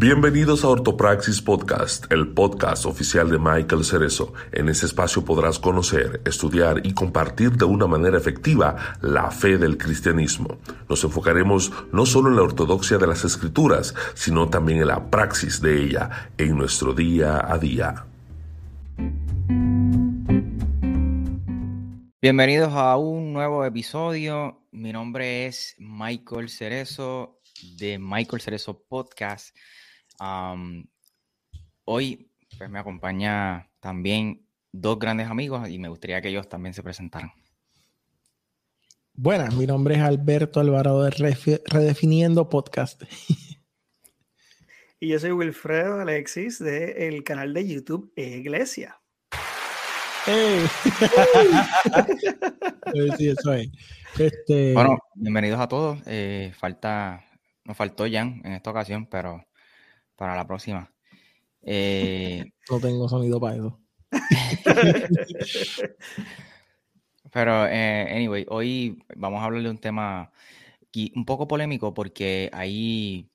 Bienvenidos a Ortopraxis Podcast, el podcast oficial de Michael Cerezo. En este espacio podrás conocer, estudiar y compartir de una manera efectiva la fe del cristianismo. Nos enfocaremos no solo en la ortodoxia de las escrituras, sino también en la praxis de ella en nuestro día a día. Bienvenidos a un nuevo episodio. Mi nombre es Michael Cerezo de Michael Cerezo Podcast hoy pues, me acompaña también dos grandes amigos y me gustaría que ellos también se presentaran. Buenas, mi nombre es Alberto Alvarado de Redefiniendo Podcast. Y yo soy Wilfredo Alexis del canal de YouTube Iglesia. ¡Hey! sí, eso es. Este... Bueno, bienvenidos a todos. Eh, falta, nos faltó Jan en esta ocasión, pero para la próxima. Eh, no tengo sonido para eso. Pero, eh, anyway, hoy vamos a hablar de un tema un poco polémico porque hay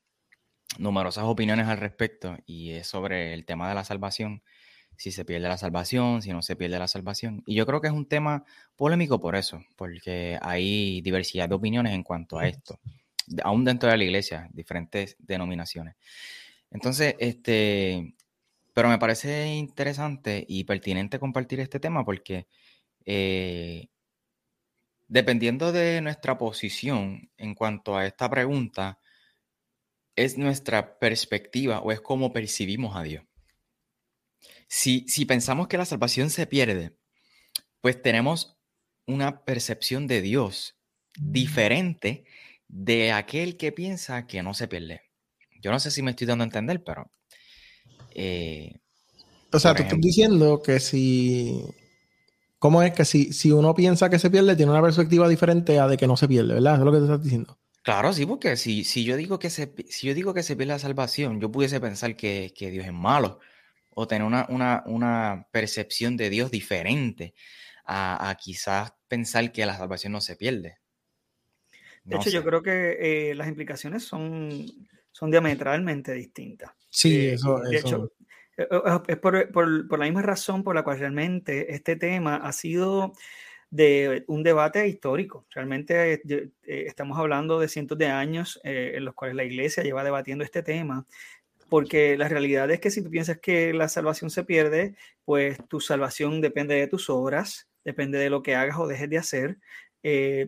numerosas opiniones al respecto y es sobre el tema de la salvación. Si se pierde la salvación, si no se pierde la salvación. Y yo creo que es un tema polémico por eso, porque hay diversidad de opiniones en cuanto a esto, aún dentro de la iglesia, diferentes denominaciones. Entonces, este, pero me parece interesante y pertinente compartir este tema porque eh, dependiendo de nuestra posición en cuanto a esta pregunta, es nuestra perspectiva o es cómo percibimos a Dios. Si, si pensamos que la salvación se pierde, pues tenemos una percepción de Dios diferente de aquel que piensa que no se pierde. Yo no sé si me estoy dando a entender, pero. Eh, o sea, tú estás diciendo que si. ¿Cómo es que si, si uno piensa que se pierde, tiene una perspectiva diferente a de que no se pierde, ¿verdad? Eso es lo que tú estás diciendo. Claro, sí, porque si, si, yo, digo que se, si yo digo que se pierde la salvación, yo pudiese pensar que, Dios es malo o tener una, percepción de Dios diferente a, quizás pensar que la salvación no se pierde. De hecho, yo creo que eh, las implicaciones son son diametralmente distintas. Sí, eh, eso, de hecho, eh, eh, es por, la misma razón por la cual realmente este tema ha sido de un debate histórico. Realmente estamos hablando de cientos de años en los cuales la iglesia lleva debatiendo este tema, porque la realidad es que si tú piensas que la salvación se pierde, pues tu salvación depende de tus obras, depende de lo que hagas o dejes de hacer,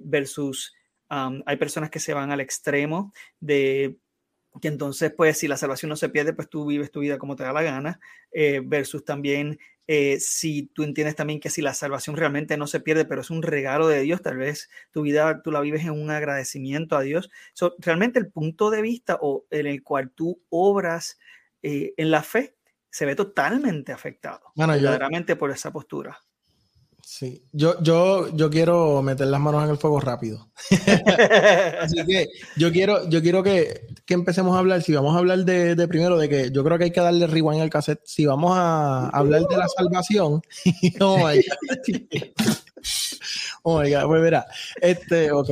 versus hay personas que se van al extremo de que entonces, pues, si la salvación no se pierde, pues tú vives tu vida como te da la gana, eh, versus también eh, si tú entiendes también que si la salvación realmente no se pierde, pero es un regalo de Dios, tal vez tu vida tú la vives en un agradecimiento a Dios. realmente el punto de vista o en el cual tú obras eh, en la fe se ve totalmente afectado, bueno, verdaderamente por esa postura. Sí, yo, yo, yo quiero meter las manos en el fuego rápido. Así que yo quiero, yo quiero que, empecemos a hablar, si vamos a hablar de, primero, de que yo creo que hay que darle rewind al cassette, si vamos a hablar de la salvación, oh my God, oh my God, pues mira, este, ok,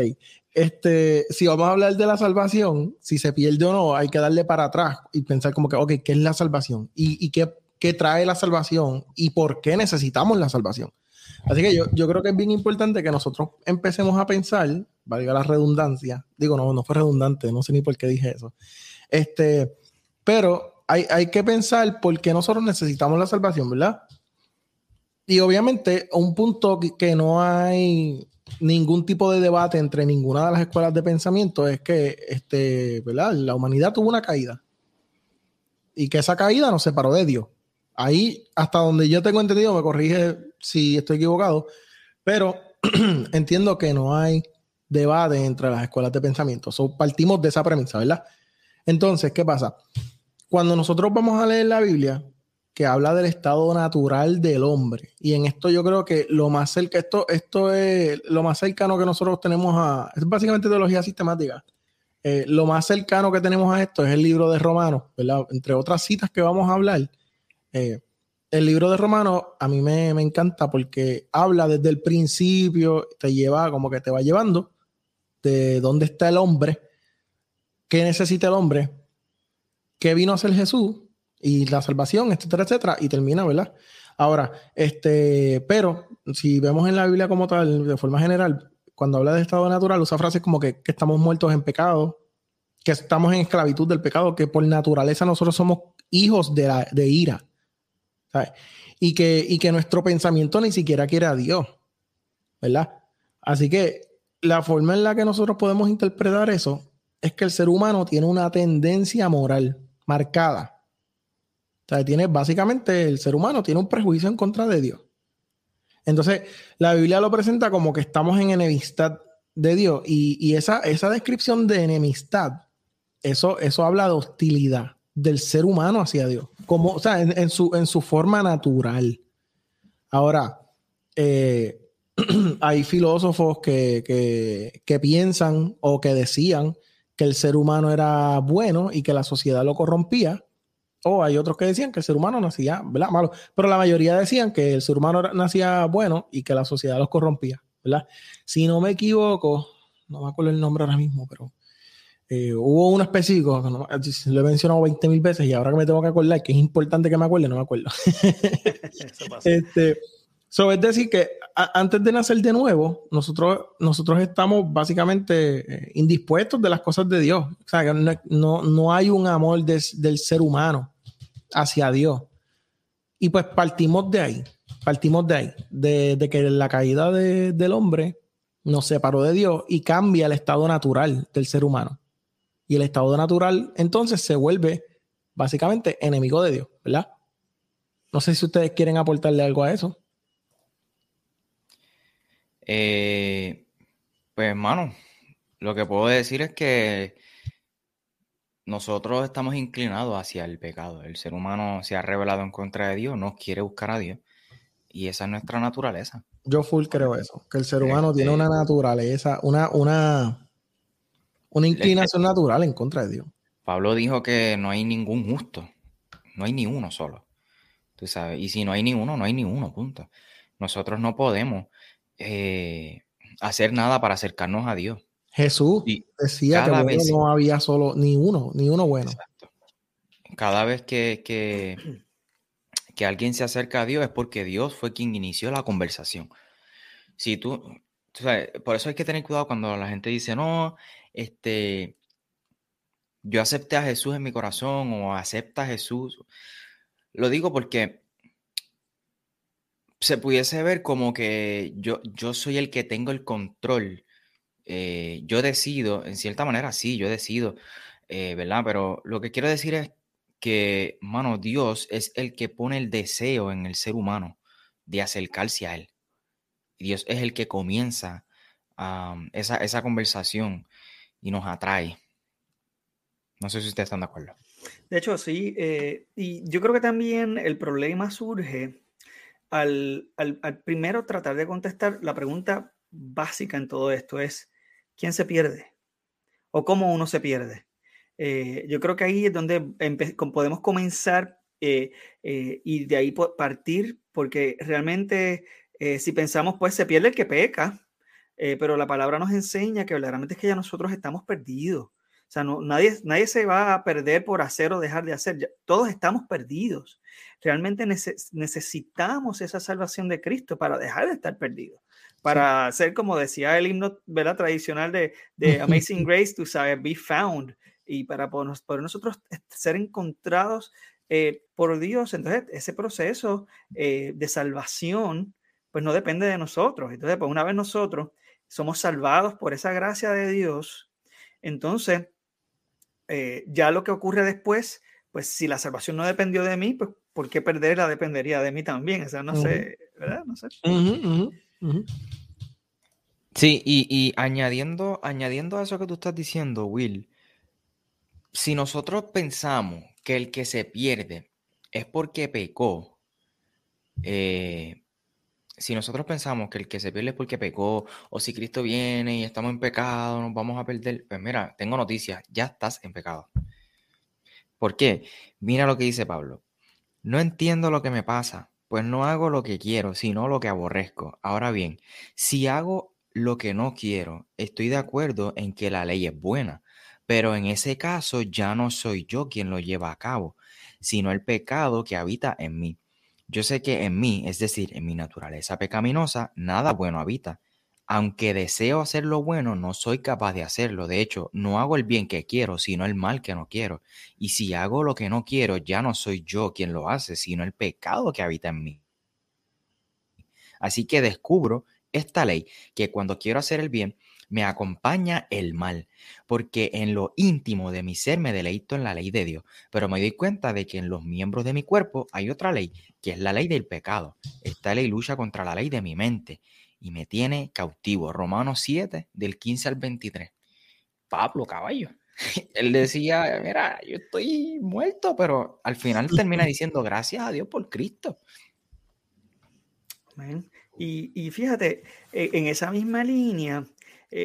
este, si vamos a hablar de la salvación, si se pierde o no, hay que darle para atrás y pensar como que, ok, ¿qué es la salvación? ¿Y, y qué, qué trae la salvación? ¿Y por qué necesitamos la salvación? Así que yo, yo creo que es bien importante que nosotros empecemos a pensar, valga la redundancia, digo, no, no fue redundante, no sé ni por qué dije eso. Este, pero hay, hay que pensar por qué nosotros necesitamos la salvación, ¿verdad? Y obviamente, un punto que, no hay ningún tipo de debate entre ninguna de las escuelas de pensamiento es que este, ¿verdad? la humanidad tuvo una caída y que esa caída nos separó de Dios. Ahí, hasta donde yo tengo entendido, me corrige si estoy equivocado, pero entiendo que no hay debate entre las escuelas de pensamiento. partimos de esa premisa, ¿verdad? Entonces, ¿qué pasa? Cuando nosotros vamos a leer la Biblia, que habla del estado natural del hombre, y en esto yo creo que lo más esto, esto es lo más cercano que nosotros tenemos a, es básicamente teología sistemática. Eh, lo más cercano que tenemos a esto es el libro de Romanos, ¿verdad? Entre otras citas que vamos a hablar, eh, el libro de Romanos a mí me, encanta porque habla desde el principio, te lleva como que te va llevando de dónde está el hombre, qué necesita el hombre, qué vino a ser Jesús y la salvación, etcétera, etcétera, y termina, ¿verdad? Ahora, este, pero si vemos en la Biblia como tal, de forma general, cuando habla de estado natural, usa frases como que, estamos muertos en pecado, que estamos en esclavitud del pecado, que por naturaleza nosotros somos hijos de, la, de ira. Y que, y que nuestro pensamiento ni siquiera quiere a Dios. ¿Verdad? Así que la forma en la que nosotros podemos interpretar eso es que el ser humano tiene una tendencia moral marcada. O sea, tiene básicamente el ser humano tiene un prejuicio en contra de Dios. Entonces, la Biblia lo presenta como que estamos en enemistad de Dios y, esa, esa descripción de enemistad, eso, eso habla de hostilidad del ser humano hacia Dios, como, o sea, en, su, en su forma natural. Ahora, eh, hay filósofos que, que, piensan o que decían que el ser humano era bueno y que la sociedad lo corrompía. O hay otros que decían que el ser humano nacía ¿verdad? malo. Pero la mayoría decían que el ser humano nacía bueno y que la sociedad los corrompía. ¿verdad? Si no me equivoco, no me acuerdo el nombre ahora mismo, pero eh, hubo uno específico, lo he mencionado 20 mil veces y ahora que me tengo que acordar, que es importante que me acuerde, no me acuerdo. este, es decir, que antes de nacer de nuevo, nosotros, nosotros estamos básicamente eh, indispuestos de las cosas de Dios. O sea, no, no hay un amor del ser humano hacia Dios. Y pues partimos de ahí, partimos de ahí, de, que la caída del hombre nos separó de Dios y cambia el estado natural del ser humano. Y el estado natural entonces se vuelve básicamente enemigo de Dios, ¿verdad? No sé si ustedes quieren aportarle algo a eso. Eh, pues hermano, lo que puedo decir es que nosotros estamos inclinados hacia el pecado. El ser humano se ha revelado en contra de Dios, no quiere buscar a Dios. Y esa es nuestra naturaleza. Yo full creo eso, que el ser humano tiene este una naturaleza, una, una, una inclinación natural en contra de Dios. Pablo dijo que no hay ningún justo, no hay ni uno solo. Tú sabes, y si no hay ni uno, no hay ni uno, punto. Nosotros no podemos eh, hacer nada para acercarnos a Dios. Jesús decía que no había solo ni uno, ni uno bueno. Cada vez que, que, alguien se acerca a Dios es porque Dios fue quien inició la conversación. Si tú, por eso hay que tener cuidado cuando la gente dice, no, este, yo acepté a Jesús en mi corazón o acepta a Jesús. Lo digo porque se pudiese ver como que yo, yo soy el que tengo el control. Eh, yo decido, en cierta manera, sí, yo decido, eh, ¿verdad? Pero lo que quiero decir es que, mano, Dios es el que pone el deseo en el ser humano de acercarse a Él. Dios es el que comienza esa, esa conversación y nos atrae. No sé si ustedes están de acuerdo. De hecho, sí. Eh, y yo creo que también el problema surge al, primero tratar de contestar la pregunta básica en todo esto es, ¿quién se pierde? ¿O cómo uno se pierde? Eh, yo creo que ahí es donde podemos comenzar eh, eh, y de ahí partir, porque realmente si pensamos, pues se pierde el que peca, pero la palabra nos enseña que verdaderamente es que ya nosotros estamos perdidos. O sea, no, nadie, nadie se va a perder por hacer o dejar de hacer. todos estamos perdidos. Realmente necesitamos esa salvación de Cristo para dejar de estar perdidos. Para ser, como decía el himno ¿verdad? tradicional de, de Amazing Grace, to saber, be found. Y para poder, nosotros ser encontrados eh, por Dios. Entonces, ese proceso eh, de salvación, pues no depende de nosotros. Entonces, pues una vez nosotros somos salvados por esa gracia de Dios, entonces eh, ya lo que ocurre después, pues si la salvación no dependió de mí, pues ¿por qué perderla dependería de mí también? O sea, no sé, ¿verdad? No sé. Sí, y, añadiendo, añadiendo a eso que tú estás diciendo, Will, si nosotros pensamos que el que se pierde es porque pecó, eh, si nosotros pensamos que el que se pierde es porque pecó, o si Cristo viene y estamos en pecado, nos vamos a perder, pues mira, tengo noticias, ya estás en pecado. ¿Por qué? Mira lo que dice Pablo. No entiendo lo que me pasa, pues no hago lo que quiero, sino lo que aborrezco. Ahora bien, si hago lo que no quiero, estoy de acuerdo en que la ley es buena, Pero en ese caso ya no soy yo quien lo lleva a cabo, sino el pecado que habita en mí. Yo sé que en mí, es decir, en mi naturaleza pecaminosa, nada bueno habita. Aunque deseo hacer lo bueno, no soy capaz de hacerlo. De hecho, no hago el bien que quiero, sino el mal que no quiero. Y si hago lo que no quiero, ya no soy yo quien lo hace, sino el pecado que habita en mí. Así que descubro esta ley, que cuando quiero hacer el bien, me acompaña el mal, porque en lo íntimo de mi ser me deleito en la ley de Dios, pero me doy cuenta de que en los miembros de mi cuerpo hay otra ley, que es la ley del pecado. Esta ley lucha contra la ley de mi mente y me tiene cautivo. Romanos 7, del 15 al 23. Pablo, caballo. Él decía, mira, yo estoy muerto, pero al final termina diciendo, gracias a Dios por Cristo. Y, y, fíjate, e, en esa misma línea,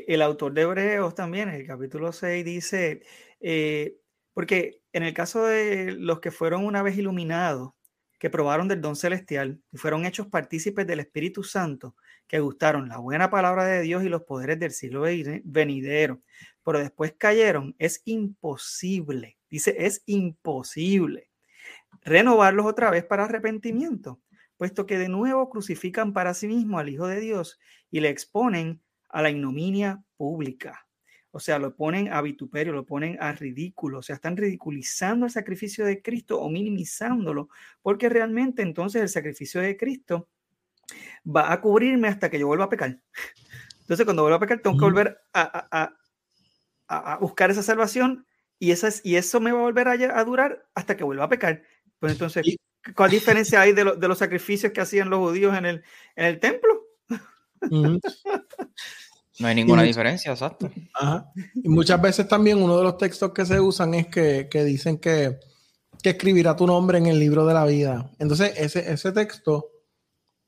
el autor de Hebreos también, en el capítulo 6, dice, eh, porque en el caso de los que fueron una vez iluminados, que probaron del don celestial y fueron hechos partícipes del Espíritu Santo, que gustaron la buena palabra de Dios y los poderes del siglo venidero, pero después cayeron, es imposible, dice, es imposible renovarlos otra vez para arrepentimiento, puesto que de nuevo crucifican para sí mismo al Hijo de Dios y le exponen a la ignominia pública. O sea, lo ponen a vituperio, lo ponen a ridículo, o sea, están ridiculizando el sacrificio de Cristo o minimizándolo, porque realmente entonces el sacrificio de Cristo va a cubrirme hasta que yo vuelva a pecar. Entonces, cuando vuelva a pecar, tengo que volver a, buscar esa salvación y, y eso me va a volver a, durar hasta que vuelva a pecar. Pues entonces, ¿cuál diferencia hay de, los sacrificios que hacían los judíos en el, en el templo? No hay ninguna diferencia, exacto. Y muchas veces también uno de los textos que se usan es que, dicen que, que, escribirá tu nombre en el libro de la vida. Entonces, ese, ese texto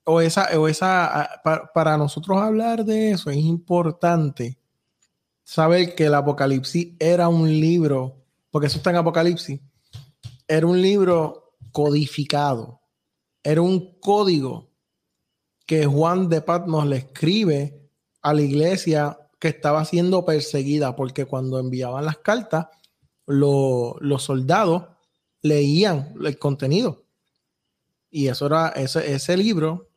o esa, o esa para, nosotros hablar de eso es importante saber que el Apocalipsis era un libro, porque eso está en Apocalipsis, era un libro codificado, era un código que Juan de Patmos le escribe a la iglesia que estaba siendo perseguida, porque cuando enviaban las cartas, los soldados leían el contenido. Y eso era, ese, ese libro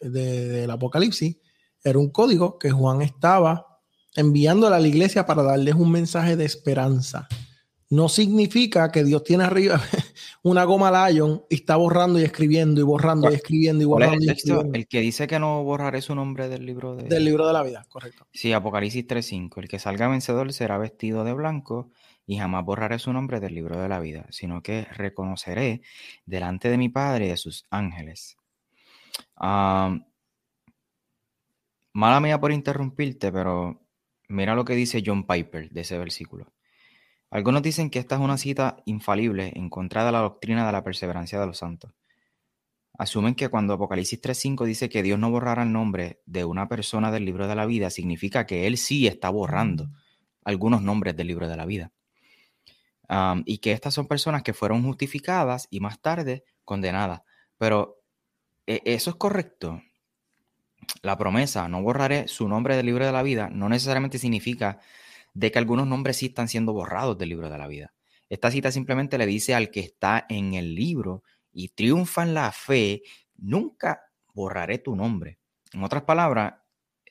del Apocalipsis era un código que Juan estaba enviando a la iglesia para darles un mensaje de esperanza no significa que Dios tiene arriba una goma Lion y está borrando y escribiendo y borrando y escribiendo y borrando. el, el que dice que no borraré su nombre del libro de... Del libro de la vida, correcto. Sí, Apocalipsis 3.5. El que salga vencedor será vestido de blanco y jamás borraré su nombre del libro de la vida, sino que reconoceré delante de mi Padre y de sus ángeles. mala mía por interrumpirte, pero mira lo que dice John Piper de ese versículo. Algunos dicen que esta es una cita infalible en contra de la doctrina de la perseverancia de los santos. Asumen que cuando Apocalipsis 3.5 dice que Dios no borrará el nombre de una persona del libro de la vida, significa que Él sí está borrando algunos nombres del libro de la vida. y que estas son personas que fueron justificadas y más tarde condenadas. Pero ¿e, eso es correcto. La promesa, no borraré su nombre del libro de la vida, no necesariamente significa de que algunos nombres sí están siendo borrados del libro de la vida. Esta cita simplemente le dice al que está en el libro y triunfa en la fe, nunca borraré tu nombre. En otras palabras,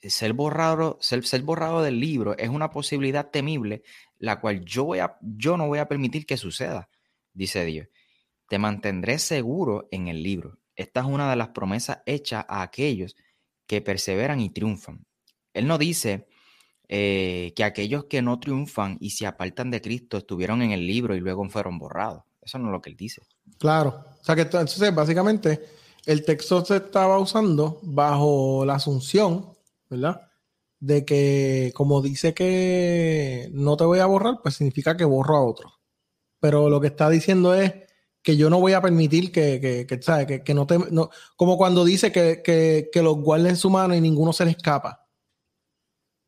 ser borrado, ser, borrado del libro es una posibilidad temible, la cual yo, voy a, yo no voy a permitir que suceda, dice Dios. Te mantendré seguro en el libro. Esta es una de las promesas hechas a aquellos que perseveran y triunfan. Él no dice, eh, que aquellos que no triunfan y se apartan de Cristo estuvieron en el libro y luego fueron borrados. Eso no es lo que él dice. Claro. O sea que entonces básicamente el texto se estaba usando bajo la asunción, ¿verdad? De que como dice que no te voy a borrar, pues significa que borro a otro. Pero lo que está diciendo es que yo no voy a permitir que, que, que, ¿sabes? que, no te... No, como cuando dice que, que los guarden su mano y ninguno se le escapa.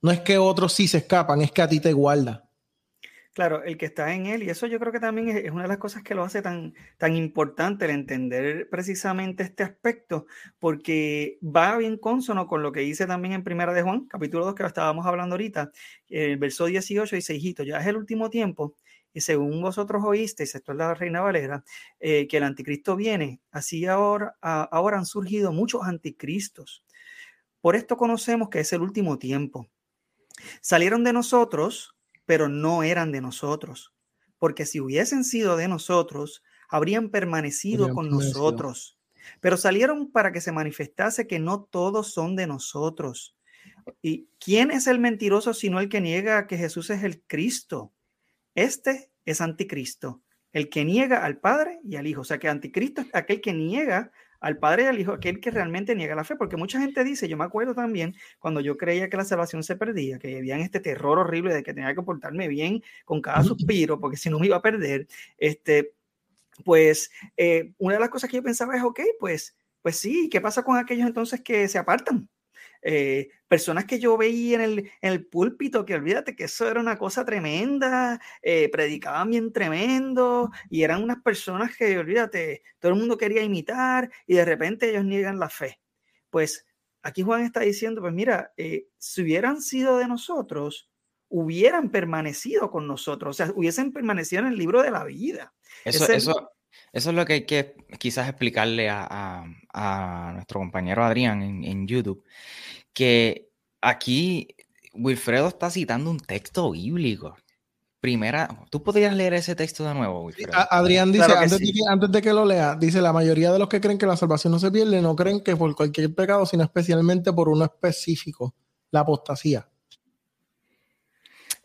No es que otros sí se escapan, es que a ti te guarda. Claro, el que está en él, y eso yo creo que también es, una de las cosas que lo hace tan, tan importante el entender precisamente este aspecto, porque va bien consono con lo que dice también en Primera de Juan, capítulo 2 que estábamos hablando ahorita, el verso 18 dice, hijito, ya es el último tiempo, y según vosotros oísteis, esto es la Reina Valera, eh, que el anticristo viene, así ahora, ahora han surgido muchos anticristos. Por esto conocemos que es el último tiempo. Salieron de nosotros, pero no eran de nosotros, porque si hubiesen sido de nosotros, habrían permanecido con nosotros. Pero salieron para que se manifestase que no todos son de nosotros. ¿Y quién es el mentiroso sino el que niega que Jesús es el Cristo? Este es anticristo, el que niega al Padre y al Hijo. O sea que anticristo es aquel que niega al Padre y al Hijo, aquel que realmente niega la fe, porque mucha gente dice, yo me acuerdo también cuando yo creía que la salvación se perdía, que había este terror horrible de que tenía que portarme bien con cada suspiro, porque si no me iba a perder, este, pues eh, una de las cosas que yo pensaba es, ok, pues, pues sí, ¿qué pasa con aquellos entonces que se apartan? Eh, personas que yo veía en el, en el púlpito, que olvídate que eso era una cosa tremenda, eh, predicaban bien tremendo y eran unas personas que, olvídate, todo el mundo quería imitar y de repente ellos niegan la fe. Pues aquí Juan está diciendo, pues mira, eh, si hubieran sido de nosotros, hubieran permanecido con nosotros, o sea, hubiesen permanecido en el libro de la vida. Eso, eso, eso es lo que hay que quizás explicarle a, a, nuestro compañero Adrián en, en, YouTube, que aquí Wilfredo está citando un texto bíblico. Primera, ¿tú podrías leer ese texto de nuevo, Wilfredo? Adrián dice, antes, de que, antes, de que, lo lea, dice, la mayoría de los que creen que la salvación no se pierde, no creen que por cualquier pecado, sino especialmente por uno específico, la apostasía.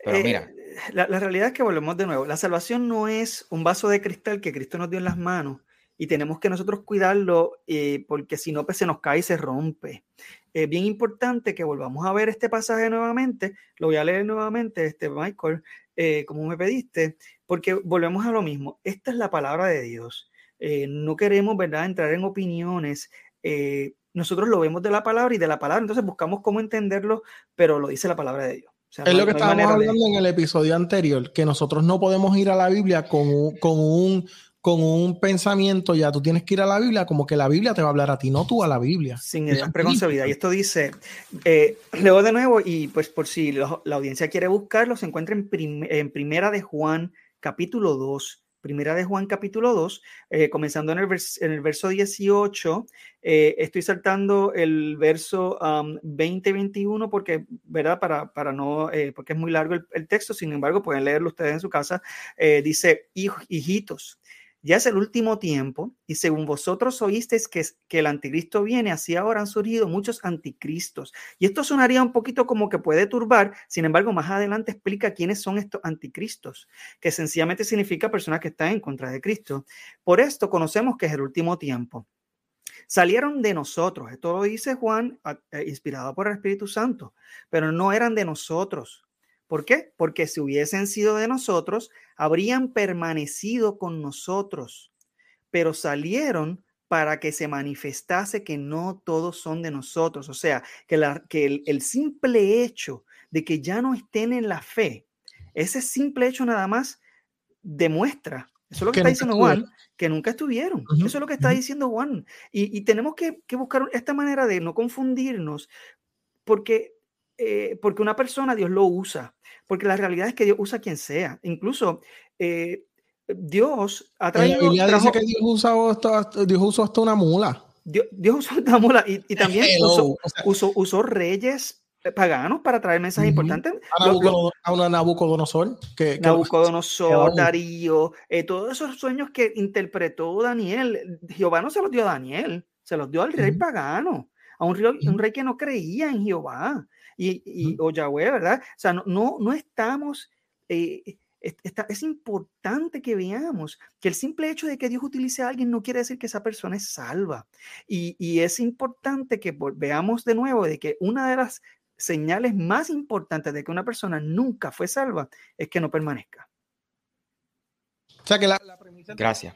Pero mira, la, realidad es que volvemos de nuevo. La salvación no es un vaso de cristal que Cristo nos dio en las manos y tenemos que nosotros cuidarlo eh, porque si no, pues se nos cae y se rompe. Es bien importante que volvamos a ver este pasaje nuevamente. Lo voy a leer nuevamente, este Michael, eh, como me pediste, porque volvemos a lo mismo. Esta es la palabra de Dios. Eh, no queremos, ¿verdad?, entrar en opiniones. nosotros lo vemos de la palabra y de la palabra, entonces buscamos cómo entenderlo, pero lo dice la palabra de Dios es lo que estábamos hablando en el episodio anterior, que nosotros no podemos ir a la Biblia con un, con un, con un pensamiento, ya tú tienes que ir a la Biblia como que la Biblia te va a hablar a ti, no tú a la Biblia. Sin ideas preconcebidas. Y esto dice, eh, leo de nuevo y pues por si la audiencia quiere buscarlo, se encuentra en, en Primera de Juan, capítulo 2, Primera de Juan capítulo 2, eh, comenzando en el, en el, verso 18, eh, estoy saltando el verso 20-21 porque, ¿verdad? Para, para no, eh, porque es muy largo el, texto, sin embargo, pueden leerlo ustedes en su casa. dice, hijitos, ya es el último tiempo y según vosotros oísteis que, el anticristo viene, así ahora han surgido muchos anticristos. Y esto sonaría un poquito como que puede turbar, sin embargo, más adelante explica quiénes son estos anticristos, que sencillamente significa personas que están en contra de Cristo. Por esto conocemos que es el último tiempo. Salieron de nosotros, esto lo dice Juan, eh, inspirado por el Espíritu Santo, pero no eran de nosotros ¿Por qué? Porque si hubiesen sido de nosotros, habrían permanecido con nosotros, pero salieron para que se manifestase que no todos son de nosotros. O sea, que, la, que el, simple hecho de que ya no estén en la fe, ese simple hecho nada más demuestra, eso es lo que, está diciendo Juan, que nunca estuvieron. Eso es lo que está diciendo Juan. Y, tenemos que, que buscar esta manera de no confundirnos, porque eh, porque una persona Dios lo usa, porque la realidad es que Dios usa a quien sea. Incluso eh, Dios ha traído... Y dice que Dios usó, hasta, Dios usó hasta una mula. Dios, usó una mula y, también usó, usó, reyes paganos para traer mensajes importantes. A, una Nabucodonosor. Que, Nabucodonosor, Darío, eh, todos esos sueños que interpretó Daniel, Jehová no se los dio a Daniel, se los dio al rey pagano, a un rey, un rey que no creía en Jehová y, o Yahweh, ¿verdad? O sea, no, no, estamos... Eh, es importante que veamos que el simple hecho de que Dios utilice a alguien no quiere decir que esa persona es salva. Y, es importante que veamos de nuevo de que una de las señales más importantes de que una persona nunca fue salva es que no permanezca. O sea que la, premisa Gracias.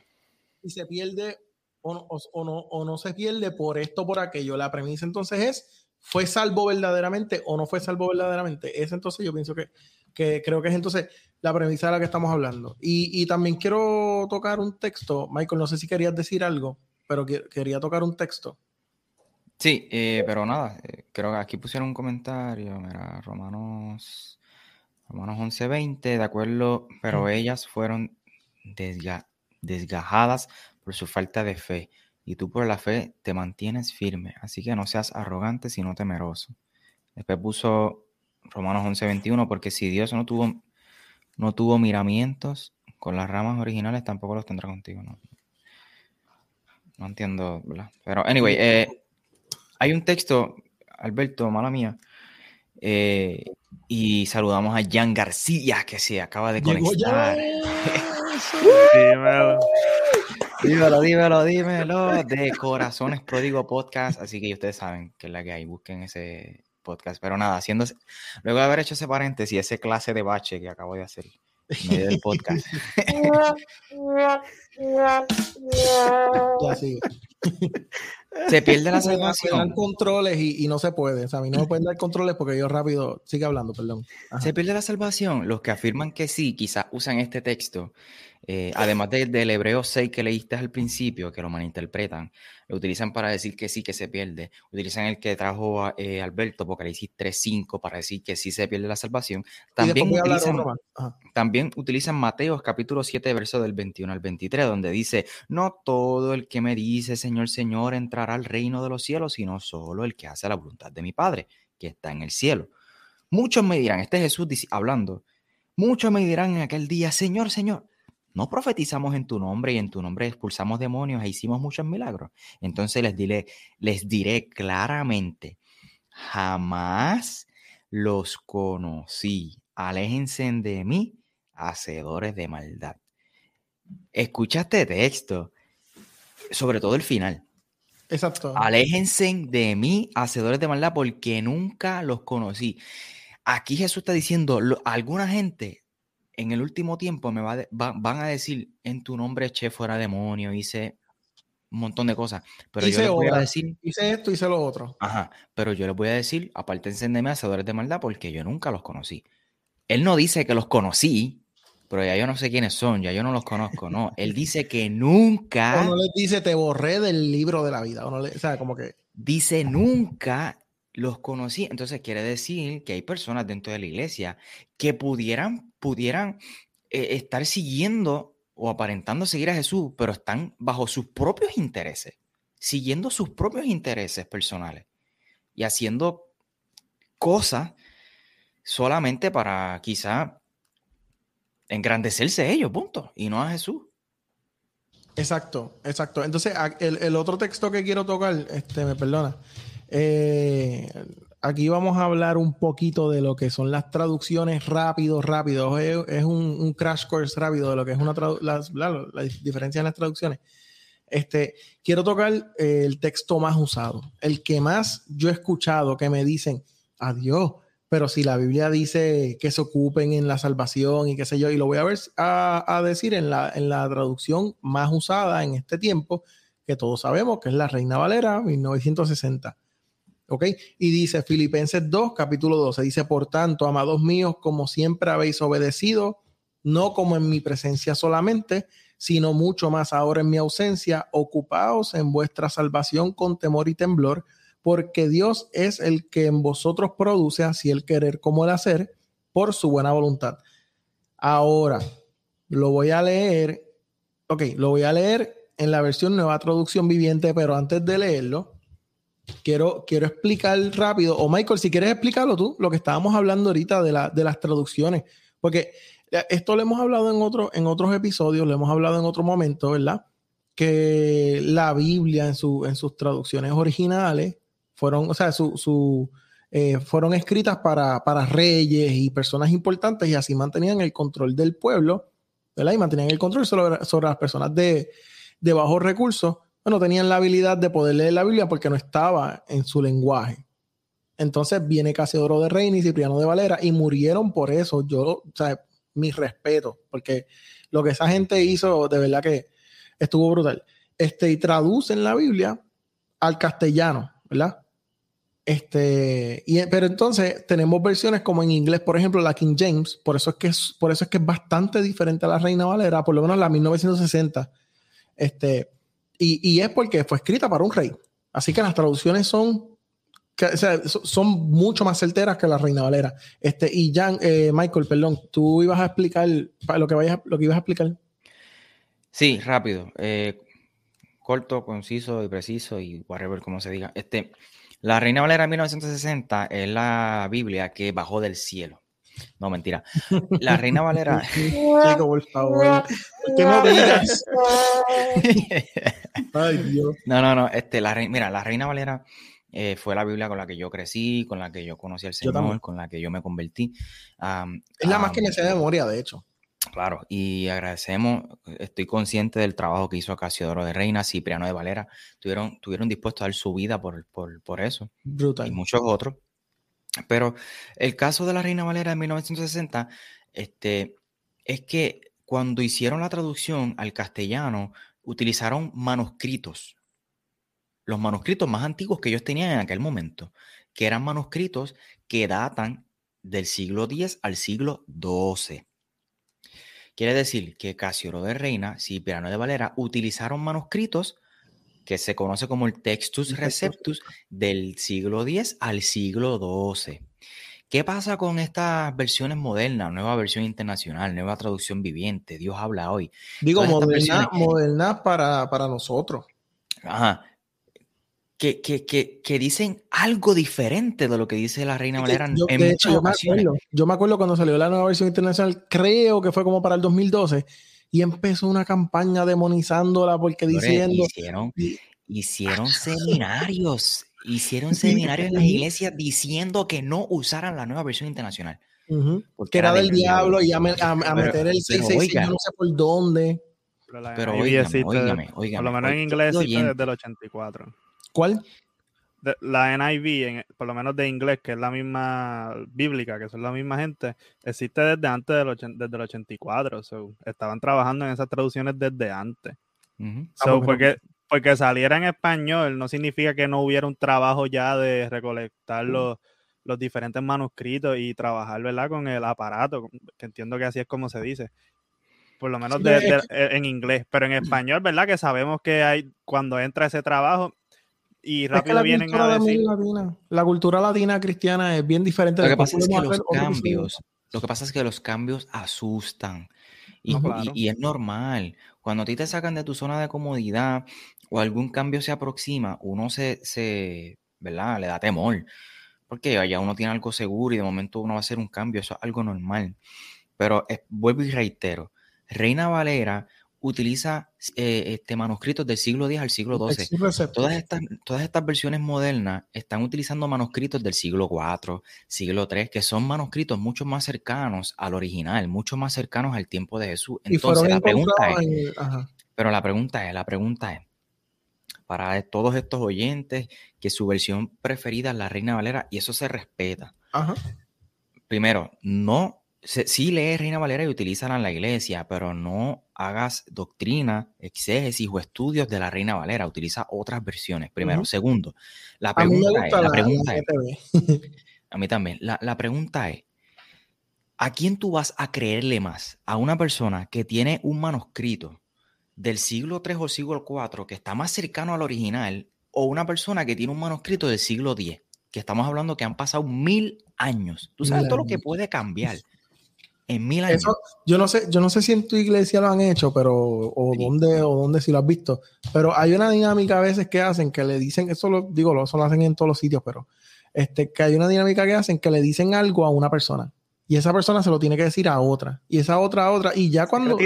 Y se pierde o no, o, no, o no se pierde por esto, por aquello. La premisa entonces es ¿Fue salvo verdaderamente o no fue salvo verdaderamente? Ese entonces yo pienso que que creo que es entonces la premisa de la que estamos hablando. Y, también quiero tocar un texto. Michael, no sé si querías decir algo, pero quería tocar un texto. Sí, eh, pero nada, eh, creo que aquí pusieron un comentario, mira, Romanos, Romanos 11:20, de acuerdo, pero ellas fueron desgajadas por su falta de fe, y tú por la fe te mantienes firme, así que no seas arrogante, sino temeroso. Después puso Romanos 11:21, porque si Dios no tuvo no tuvo miramientos con las ramas originales, tampoco los tendrá contigo. No, no entiendo, ¿verdad? Pero, anyway, eh, hay un texto, Alberto, mala mía, eh, y saludamos a Jan García, que se acaba de conectar. dímelo. Dímelo, dímelo, dímelo. De Corazones Pródigo Podcast. Así que ustedes saben que es la que hay. Busquen ese podcast. Pero nada, haciendo, luego de haber hecho ese paréntesis, ese clase de bache que acabo de hacer en medio del podcast. Se pierde la salvación. dan controles y, no se puede. O sea, a mí no me pueden dar controles porque yo rápido sigue hablando, perdón. Se pierde la salvación. Los que afirman que sí, quizás usan este texto eh, además del hebreo 6 que leíste al principio, que lo malinterpretan, lo utilizan para decir que sí, que se pierde. Utilizan el que trajo eh, Alberto, Apocalipsis 3.5, para decir que sí se pierde la salvación. También utilizan, también utilizan Mateo capítulo 7, verso del 21 al 23, donde dice, no todo el que me dice, Señor, Señor, entrará al reino de los cielos, sino solo el que hace la voluntad de mi Padre, que está en el cielo. Muchos me dirán, este Jesús hablando, muchos me dirán en aquel día, Señor, Señor, no profetizamos en tu nombre y en tu nombre expulsamos demonios e hicimos muchos milagros. Entonces les diré, les diré claramente, jamás los conocí. Aléjense de mí, hacedores de maldad. Escucha este texto, sobre todo el final. Exacto. Aléjense de mí, hacedores de maldad, porque nunca los conocí. Aquí Jesús está diciendo, alguna gente en el último tiempo me va van a decir en tu nombre eché fuera demonio, hice un montón de cosas. Pero yo les voy a decir. Hice esto, hice lo otro. Ajá. Pero yo les voy a decir, aparte de mí, hacedores de maldad, porque yo nunca los conocí. Él no dice que los conocí, pero ya yo no sé quiénes son, ya yo no los conozco, no. Él dice que nunca. O no les dice, te borré del libro de la vida. O, no le, o sea, como que. Dice nunca los conocí. Entonces quiere decir que hay personas dentro de la iglesia que pudieran, pudieran eh, estar siguiendo o aparentando seguir a Jesús, pero están bajo sus propios intereses, siguiendo sus propios intereses personales y haciendo cosas solamente para quizá engrandecerse ellos, punto, y no a Jesús. Exacto, exacto. Entonces, el, el otro texto que quiero tocar, este, me perdona, eh, aquí vamos a hablar un poquito de lo que son las traducciones rápido, rápido. Es, un, crash course rápido de lo que es una la, la, diferencia en las traducciones. Este, quiero tocar eh, el texto más usado, el que más yo he escuchado que me dicen, adiós, pero si la Biblia dice que se ocupen en la salvación y qué sé yo, y lo voy a ver a, decir en la, en la traducción más usada en este tiempo, que todos sabemos que es la Reina Valera 1960. Y dice Filipenses 2, capítulo 12, dice, por tanto, amados míos, como siempre habéis obedecido, no como en mi presencia solamente, sino mucho más ahora en mi ausencia, ocupaos en vuestra salvación con temor y temblor, porque Dios es el que en vosotros produce así el querer como el hacer por su buena voluntad. Ahora, lo voy a leer, ok, lo voy a leer en la versión nueva traducción viviente, pero antes de leerlo, quiero, quiero explicar rápido, o Michael, si quieres explicarlo tú, lo que estábamos hablando ahorita de, la, de las traducciones, porque esto lo hemos hablado en, otro, en otros episodios, lo hemos hablado en otro momento, ¿verdad? Que la Biblia en, su, en sus traducciones originales fueron, o sea, su, eh, fueron escritas para, para reyes y personas importantes y así mantenían el control del pueblo, ¿verdad? Y mantenían el control sobre, sobre las personas de, de bajos recursos no tenían la habilidad de poder leer la Biblia porque no estaba en su lenguaje. Entonces viene Casiodoro de Reina y Cipriano de Valera y murieron por eso. Yo, o sea, mi respeto, porque lo que esa gente hizo, de verdad que estuvo brutal. Este, y traducen la Biblia al castellano, ¿verdad? Este, y, pero entonces tenemos versiones como en inglés, por ejemplo, la King James, por eso es que es, por eso es, que es bastante diferente a la Reina Valera, por lo menos la 1960. Este, y, es porque fue escrita para un rey. Así que las traducciones son, son mucho más certeras que la Reina Valera. Este, y Jan, eh, Michael, perdón, tú ibas a explicar lo que, vayas, lo que ibas a explicar. Sí, rápido. Eh, corto, conciso y preciso y whatever, como se diga. Este, la Reina Valera 1960 es la Biblia que bajó del cielo. No, mentira. La Reina Valera. Chico, por favor. ¿Qué no digas? Ay, Dios. No, no, no. Este, la, mira, la Reina Valera eh, fue la Biblia con la que yo crecí, con la que yo conocí al Señor, con la que yo me convertí. es la más que me sé de memoria, de hecho. Claro, y agradecemos, estoy consciente del trabajo que hizo Casiodoro de Reina, Cipriano de Valera, tuvieron, tuvieron dispuestos a dar su vida por, por, eso. Brutal. Y muchos otros. Pero el caso de la Reina Valera de 1960, este, es que cuando hicieron la traducción al castellano, utilizaron manuscritos, los manuscritos más antiguos que ellos tenían en aquel momento, que eran manuscritos que datan del siglo X al siglo XII. Quiere decir que Casioro de Reina, Cipriano de Valera utilizaron manuscritos que se conoce como el Textus Receptus del siglo X al siglo XII. ¿Qué pasa con estas versiones modernas, nueva versión internacional, nueva traducción viviente? Dios habla hoy. Digo, moderna, para, para nosotros. Ajá que, dicen algo diferente de lo que dice la Reina Valera en muchas ocasiones. yo me acuerdo cuando salió la nueva versión internacional, creo que fue como para el 2012, y empezó una campaña demonizándola porque diciendo... Hicieron, hicieron seminarios, hicieron seminarios en las iglesias diciendo que no usaran la nueva versión internacional. Porque era, del diablo, y a, meter el 666 no sé por dónde. Pero, oígame, Por lo menos en inglés desde el 84. ¿Cuál? La NIV, por lo menos de inglés, que es la misma bíblica, que son la misma gente, existe desde antes del, desde el 84. estaban trabajando en esas traducciones desde antes. Ah, porque, porque saliera en español no significa que no hubiera un trabajo ya de recolectar los, los diferentes manuscritos y trabajar ¿verdad? con el aparato, que entiendo que así es como se dice por lo menos en inglés, pero en español, ¿verdad? Que sabemos que hay cuando entra ese trabajo, y rápido vienen a decir... la cultura latina cristiana es bien diferente. Lo que pasa es que los cambios, lo que pasa es que los cambios asustan. Y, es normal. Cuando a ti te sacan de tu zona de comodidad o algún cambio se aproxima, uno se, se ¿verdad? Le da temor. Porque ya uno tiene algo seguro y de momento uno va a hacer un cambio. Eso es algo normal. Pero vuelvo y reitero. Reina Valera utiliza eh, este, manuscritos del siglo X al siglo XII. Todas estas, todas estas versiones modernas están utilizando manuscritos del siglo IV, siglo III, que son manuscritos mucho más cercanos al original, mucho más cercanos al tiempo de Jesús. Entonces, la pregunta es, pero la pregunta es, la pregunta es, para todos estos oyentes, que su versión preferida es la Reina Valera, y eso se respeta. Primero, no sí lee Reina Valera y utilízala en la iglesia, pero no hagas doctrina, exégesis o estudios de la Reina Valera. Utiliza otras versiones. Primero. Segundo, la pregunta es, la, pregunta es, a mí también, la, la pregunta es, ¿a quién tú vas a creerle más? ¿A una persona que tiene un manuscrito del siglo III o siglo IV que está más cercano al original o una persona que tiene un manuscrito del siglo X? Que estamos hablando que han pasado mil años. Tú sabes todo lo que puede cambiar en mil años. yo no sé, yo no sé si en tu iglesia lo han hecho, pero o dónde o dónde si lo has visto, pero hay una dinámica a veces que hacen que le dicen, eso lo digo, eso lo hacen en todos los sitios, pero este que hay una dinámica que hacen que le dicen algo a una persona y esa persona se lo tiene que decir a otra y esa otra a otra y ya cuando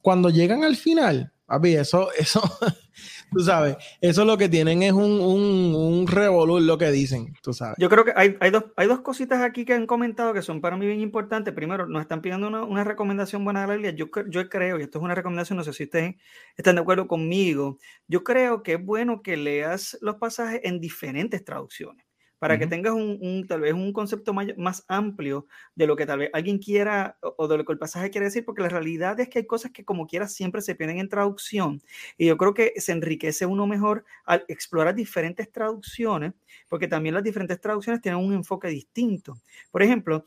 cuando llegan al final, papi, eso eso tú sabes, eso lo que tienen es un, un, un lo que dicen, tú sabes. Yo creo que hay, hay, dos, hay dos cositas aquí que han comentado que son para mí bien importantes. Primero, nos están pidiendo una, una recomendación buena de la Biblia. Yo, yo creo, y esto es una recomendación, no sé si ustedes están de acuerdo conmigo, yo creo que es bueno que leas los pasajes en diferentes traducciones para que tengas un, tal vez un concepto más, amplio de lo que tal vez alguien quiera o, de lo que el pasaje quiere decir, porque la realidad es que hay cosas que como quiera siempre se pierden en traducción y yo creo que se enriquece uno mejor al explorar diferentes traducciones, porque también las diferentes traducciones tienen un enfoque distinto. Por ejemplo,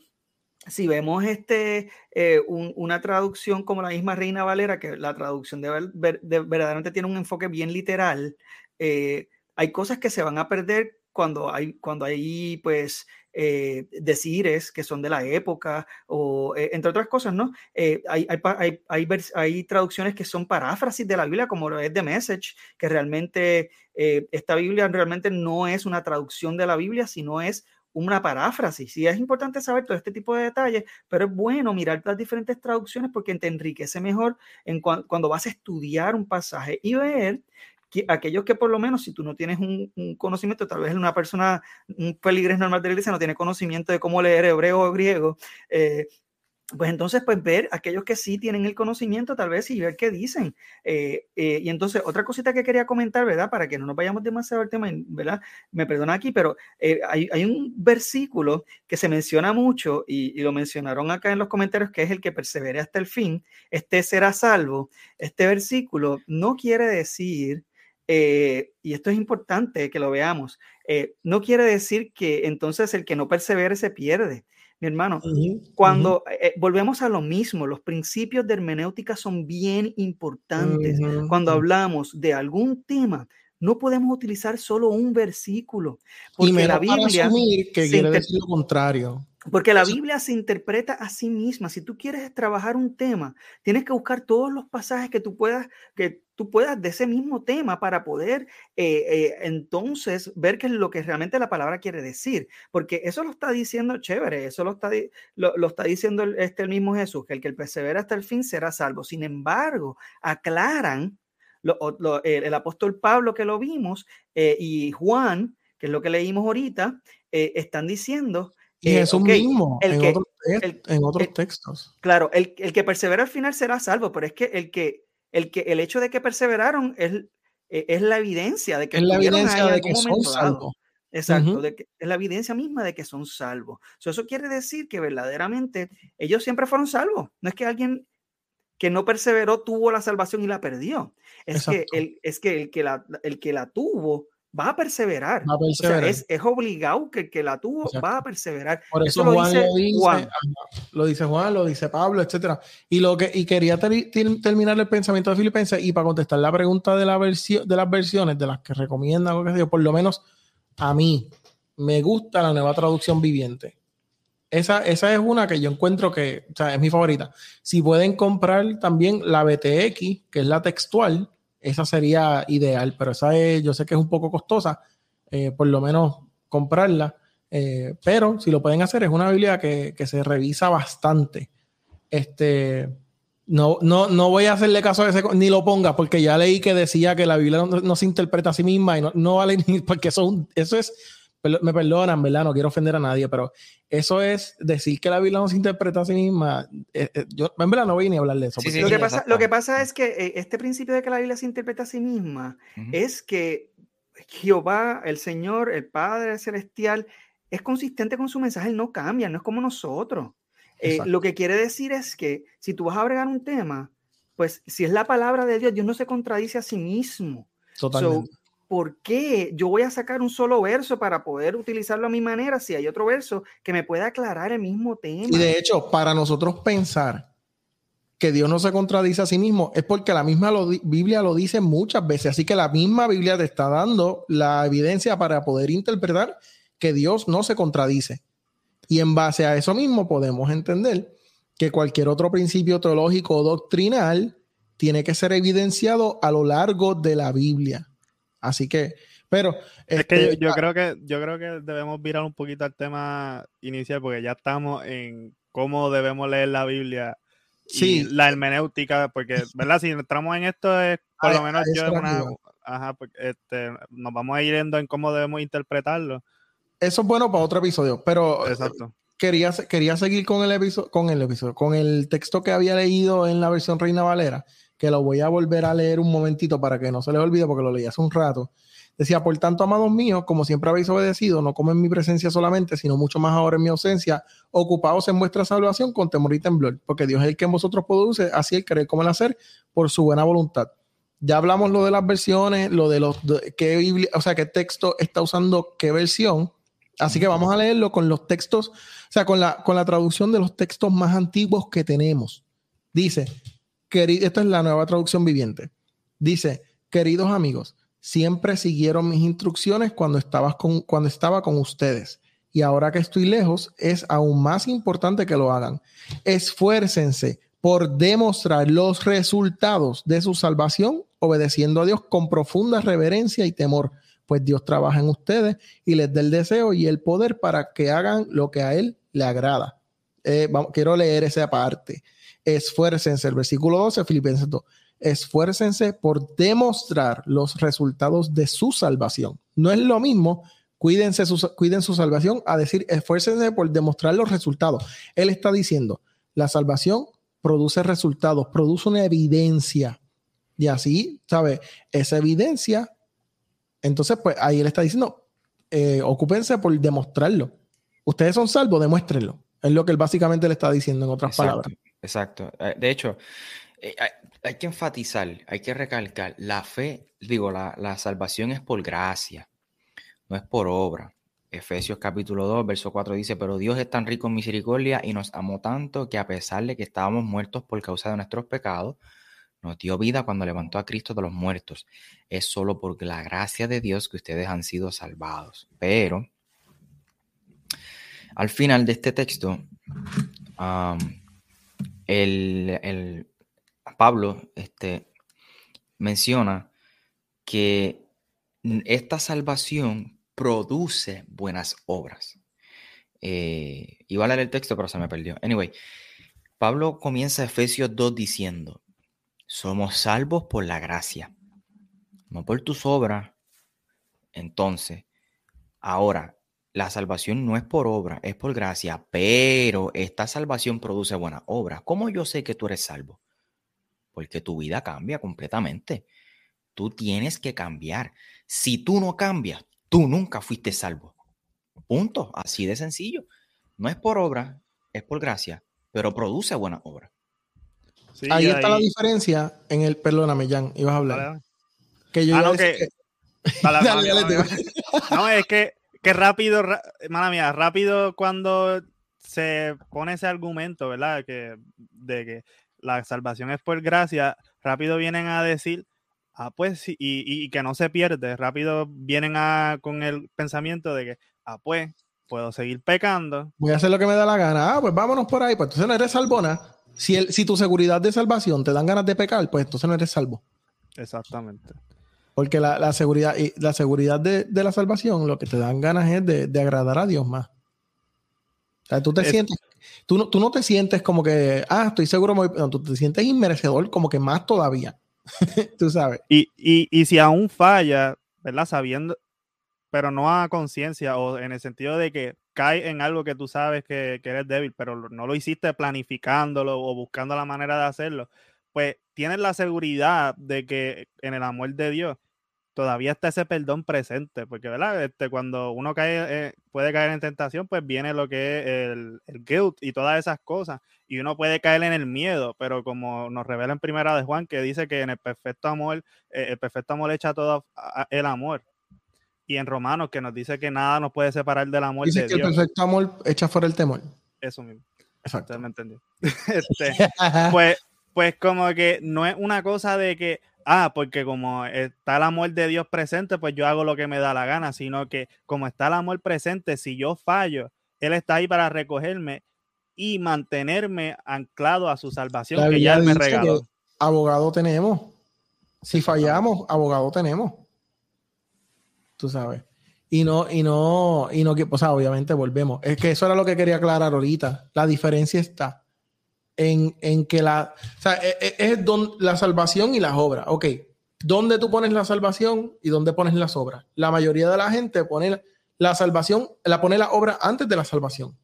si vemos este, eh, una traducción como la misma Reina Valera, que la traducción de, verdaderamente tiene un enfoque bien literal, eh, hay cosas que se van a perder cuando hay, cuando hay pues, eh, decires que son de la época, o eh, entre otras cosas, ¿no? Eh, hay, hay, hay, hay, traducciones que son paráfrasis de la Biblia, como lo es The Message, que realmente esta Biblia realmente no es una traducción de la Biblia, sino es una paráfrasis. Y es importante saber todo este tipo de detalles, pero es bueno mirar las diferentes traducciones porque te enriquece mejor en cuando vas a estudiar un pasaje y ver aquellos que por lo menos si tú no tienes un, conocimiento, tal vez una persona, un peligres normal de la iglesia no tiene conocimiento de cómo leer hebreo o griego, eh, pues entonces, pues ver aquellos que sí tienen el conocimiento, tal vez, y ver qué dicen. Eh, eh, y entonces, otra cosita que quería comentar, ¿verdad? Para que no nos vayamos demasiado al tema, ¿verdad? Me perdona aquí, pero hay, hay, un versículo que se menciona mucho y, y, lo mencionaron acá en los comentarios, que es el que persevere hasta el fin, este será salvo. Este versículo no quiere decir eh, y esto es importante que lo veamos, eh, no quiere decir que entonces el que no persevere se pierde. Mi hermano, cuando eh, volvemos a lo mismo, los principios de hermenéutica son bien importantes. Cuando hablamos de algún tema, no podemos utilizar solo un versículo, porque la Biblia que quiere decir lo contrario. Porque la Biblia se interpreta a sí misma. Si tú quieres trabajar un tema, tienes que buscar todos los pasajes que tú puedas, que tú puedas de ese mismo tema para poder eh, eh, entonces ver qué es lo que realmente la palabra quiere decir. Porque eso lo está diciendo chévere, eso lo está, lo, está diciendo el, este el mismo Jesús, que el que persevera hasta el fin será salvo. Sin embargo, aclaran el, apóstol Pablo que lo vimos eh, y Juan, que es lo que leímos ahorita, están diciendo y eh, eso mismo en, otros, textos. Claro, el, que persevera al final será salvo, pero es que el que el, que, el hecho de que perseveraron es, e, es la evidencia de que, es la evidencia de que son salvos. Exacto, de que, es la evidencia misma de que son salvos. eso quiere decir que verdaderamente ellos siempre fueron salvos. No es que alguien que no perseveró tuvo la salvación y la perdió. Es que, el, es que el que la, el que la tuvo va a perseverar. O sea, es, es, obligado que el que la tuvo va a perseverar. Por eso, Juan, lo, dice, Juan. lo dice Juan, lo dice Pablo, etcétera. Y lo que y quería terminar el pensamiento de Filipenses y para contestar la pregunta de la versión de las versiones de las que recomienda, por lo menos a mí me gusta la nueva traducción viviente. Esa, esa es una que yo encuentro que o sea, es mi favorita. Si pueden comprar también la BTX, que es la textual, esa sería ideal, pero esa es, yo sé que es un poco costosa, eh, por lo menos comprarla, eh, pero si lo pueden hacer, es una Biblia que, se revisa bastante. Este, no, no, no voy a hacerle caso a ese, ni lo ponga, porque ya leí que decía que la Biblia no, se interpreta a sí misma y no, no vale ni, porque eso, eso es me perdonan, ¿verdad? No quiero ofender a nadie, pero eso es decir que la Biblia no se interpreta a sí misma. Eh, eh, yo, en verdad, no voy ni a hablar de eso. lo, que pasa, lo, que pasa, es que eh, este principio de que la Biblia se interpreta a sí misma es que Jehová, el Señor, el Padre Celestial, es consistente con su mensaje, él no cambia, no es como nosotros. lo que quiere decir es que si tú vas a agregar un tema, pues si es la palabra de Dios, Dios no se contradice a sí mismo. Totalmente. ¿Por qué yo voy a sacar un solo verso para poder utilizarlo a mi manera si hay otro verso que me pueda aclarar el mismo tema? Y de hecho, para nosotros pensar que Dios no se contradice a sí mismo es porque la misma Biblia lo dice muchas veces, así que la misma Biblia te está dando la evidencia para poder interpretar que Dios no se contradice. Y en base a eso mismo podemos entender que cualquier otro principio teológico o doctrinal tiene que ser evidenciado a lo largo de la Biblia. Así que, pero. Es que este, yo, ah creo que yo creo que debemos virar un poquito al tema inicial, porque ya estamos en cómo debemos leer la Biblia. Sí. la hermenéutica, porque, ¿verdad? Si entramos en esto, es por lo menos yo una, ajá, pues, este, nos vamos a ir yendo en cómo debemos interpretarlo. Eso es bueno para otro episodio, pero Exacto. Quería, quería seguir con el episodio, con el episodio, con el texto que había leído en la versión Reina Valera que lo voy a volver a leer un momentito para que no se les olvide porque lo leí hace un rato. Decía, por tanto, amados míos, como siempre habéis obedecido, no como en mi presencia solamente, sino mucho más ahora en mi ausencia, ocupados en vuestra salvación con temor y temblor, porque Dios es el que en vosotros produce, así el querer como el hacer, por su buena voluntad. Ya hablamos lo de las versiones, lo de los, qué Biblia, o sea, qué texto está usando qué versión. Así que vamos a leerlo con los textos, o sea, con la, con la traducción de los textos más antiguos que tenemos. Dice, esta es la nueva traducción viviente. Dice, queridos amigos, siempre siguieron mis instrucciones cuando, con, cuando estaba con ustedes. Y ahora que estoy lejos, es aún más importante que lo hagan. Esfuércense por demostrar los resultados de su salvación, obedeciendo a Dios con profunda reverencia y temor, pues Dios trabaja en ustedes y les da el deseo y el poder para que hagan lo que a Él le agrada. Eh, quiero leer esa parte. Esfuércense, el versículo 12, Filipenses 2 esfuércense por demostrar los resultados de su salvación. No es lo mismo, cuídense cuiden su salvación, a decir, esfuércense por demostrar los resultados. Él está diciendo, la salvación produce resultados, produce una evidencia. Y así, ¿sabe? Esa evidencia, entonces, pues ahí él está diciendo, eh, ocúpense por demostrarlo. Ustedes son salvos, demuéstrenlo. Es lo que él básicamente le está diciendo en otras palabras. Exacto. Eh, de hecho, eh, hay que enfatizar, hay que recalcar, la fe, digo, la, salvación es por gracia, no es por obra. Efesios capítulo 2, verso 4 dice, pero Dios es tan rico en misericordia y nos amó tanto que a pesar de que estábamos muertos por causa de nuestros pecados, nos dio vida cuando levantó a Cristo de los muertos. Es solo por la gracia de Dios que ustedes han sido salvados. Pero al final de este texto, el, Pablo este, menciona que esta salvación produce buenas obras. Eh, iba a leer el texto, pero se me perdió. Anyway, Pablo comienza Efesios 2 diciendo, somos salvos por la gracia, no por tus obras. Entonces, ahora, la salvación no es por obra, es por gracia, pero esta salvación produce buenas obras. ¿Cómo yo sé que tú eres salvo? porque tu vida cambia completamente. Tú tienes que cambiar. Si tú no cambias, tú nunca fuiste salvo. Punto. Así de sencillo. No es por obra, es por gracia, pero produce buena obra. ahí, está la diferencia en el, perdóname, Jan, ibas a hablar. Que yo ah, no, que, no, es que, que rápido, mala mía, rápido cuando se pone ese argumento, ¿verdad? Que, de que la salvación es por gracia, rápido vienen a decir, ah, pues, y, y, que no se pierde, rápido vienen a, con el pensamiento de que, ah, pues, puedo seguir pecando. Voy a hacer lo que me da la gana. Ah, pues vámonos por ahí. Pues entonces no eres salvona. Si, el, si tu seguridad de salvación te dan ganas de pecar, pues entonces no eres salvo. Exactamente. Porque la, la seguridad, y la seguridad de, de, la salvación, lo que te dan ganas es de, de agradar a Dios más. O sea, tú te sientes Tú no, tú no te sientes como que, ah, estoy seguro, no, tú te sientes inmerecedor, como que más todavía. tú sabes. Y, y, y si aún falla, ¿verdad? Sabiendo, pero no a conciencia o en el sentido de que cae en algo que tú sabes que, que, eres débil, pero no lo hiciste planificándolo o buscando la manera de hacerlo, pues tienes la seguridad de que en el amor de Dios todavía está ese perdón presente, porque ¿verdad? Este, cuando uno cae, eh, puede caer en tentación, pues viene lo que es el, el, guilt y todas esas cosas, y uno puede caer en el miedo, pero como nos revela en primera de Juan, que dice que en el perfecto amor, eh, el perfecto amor echa todo el amor, y en Romanos que nos dice que nada nos puede separar del amor dice que el perfecto amor echa fuera el temor. Eso mismo. Exacto. me entendió. este, pues, pues como que no es una cosa de que ah, porque como está el amor de Dios presente, pues yo hago lo que me da la gana, sino que como está el amor presente, si yo fallo, Él está ahí para recogerme y mantenerme anclado a su salvación que ya Él me regaló. Abogado tenemos. Si fallamos, abogado tenemos. Tú sabes. Y no, y no, y no, o sea, obviamente volvemos. Es que eso era lo que quería aclarar ahorita. La diferencia está en, que la, o sea, e, e, es, la salvación y las obras. Ok, ¿dónde tú pones la salvación y dónde pones las obras? La mayoría de la gente pone la salvación, la pone la obra antes de la salvación.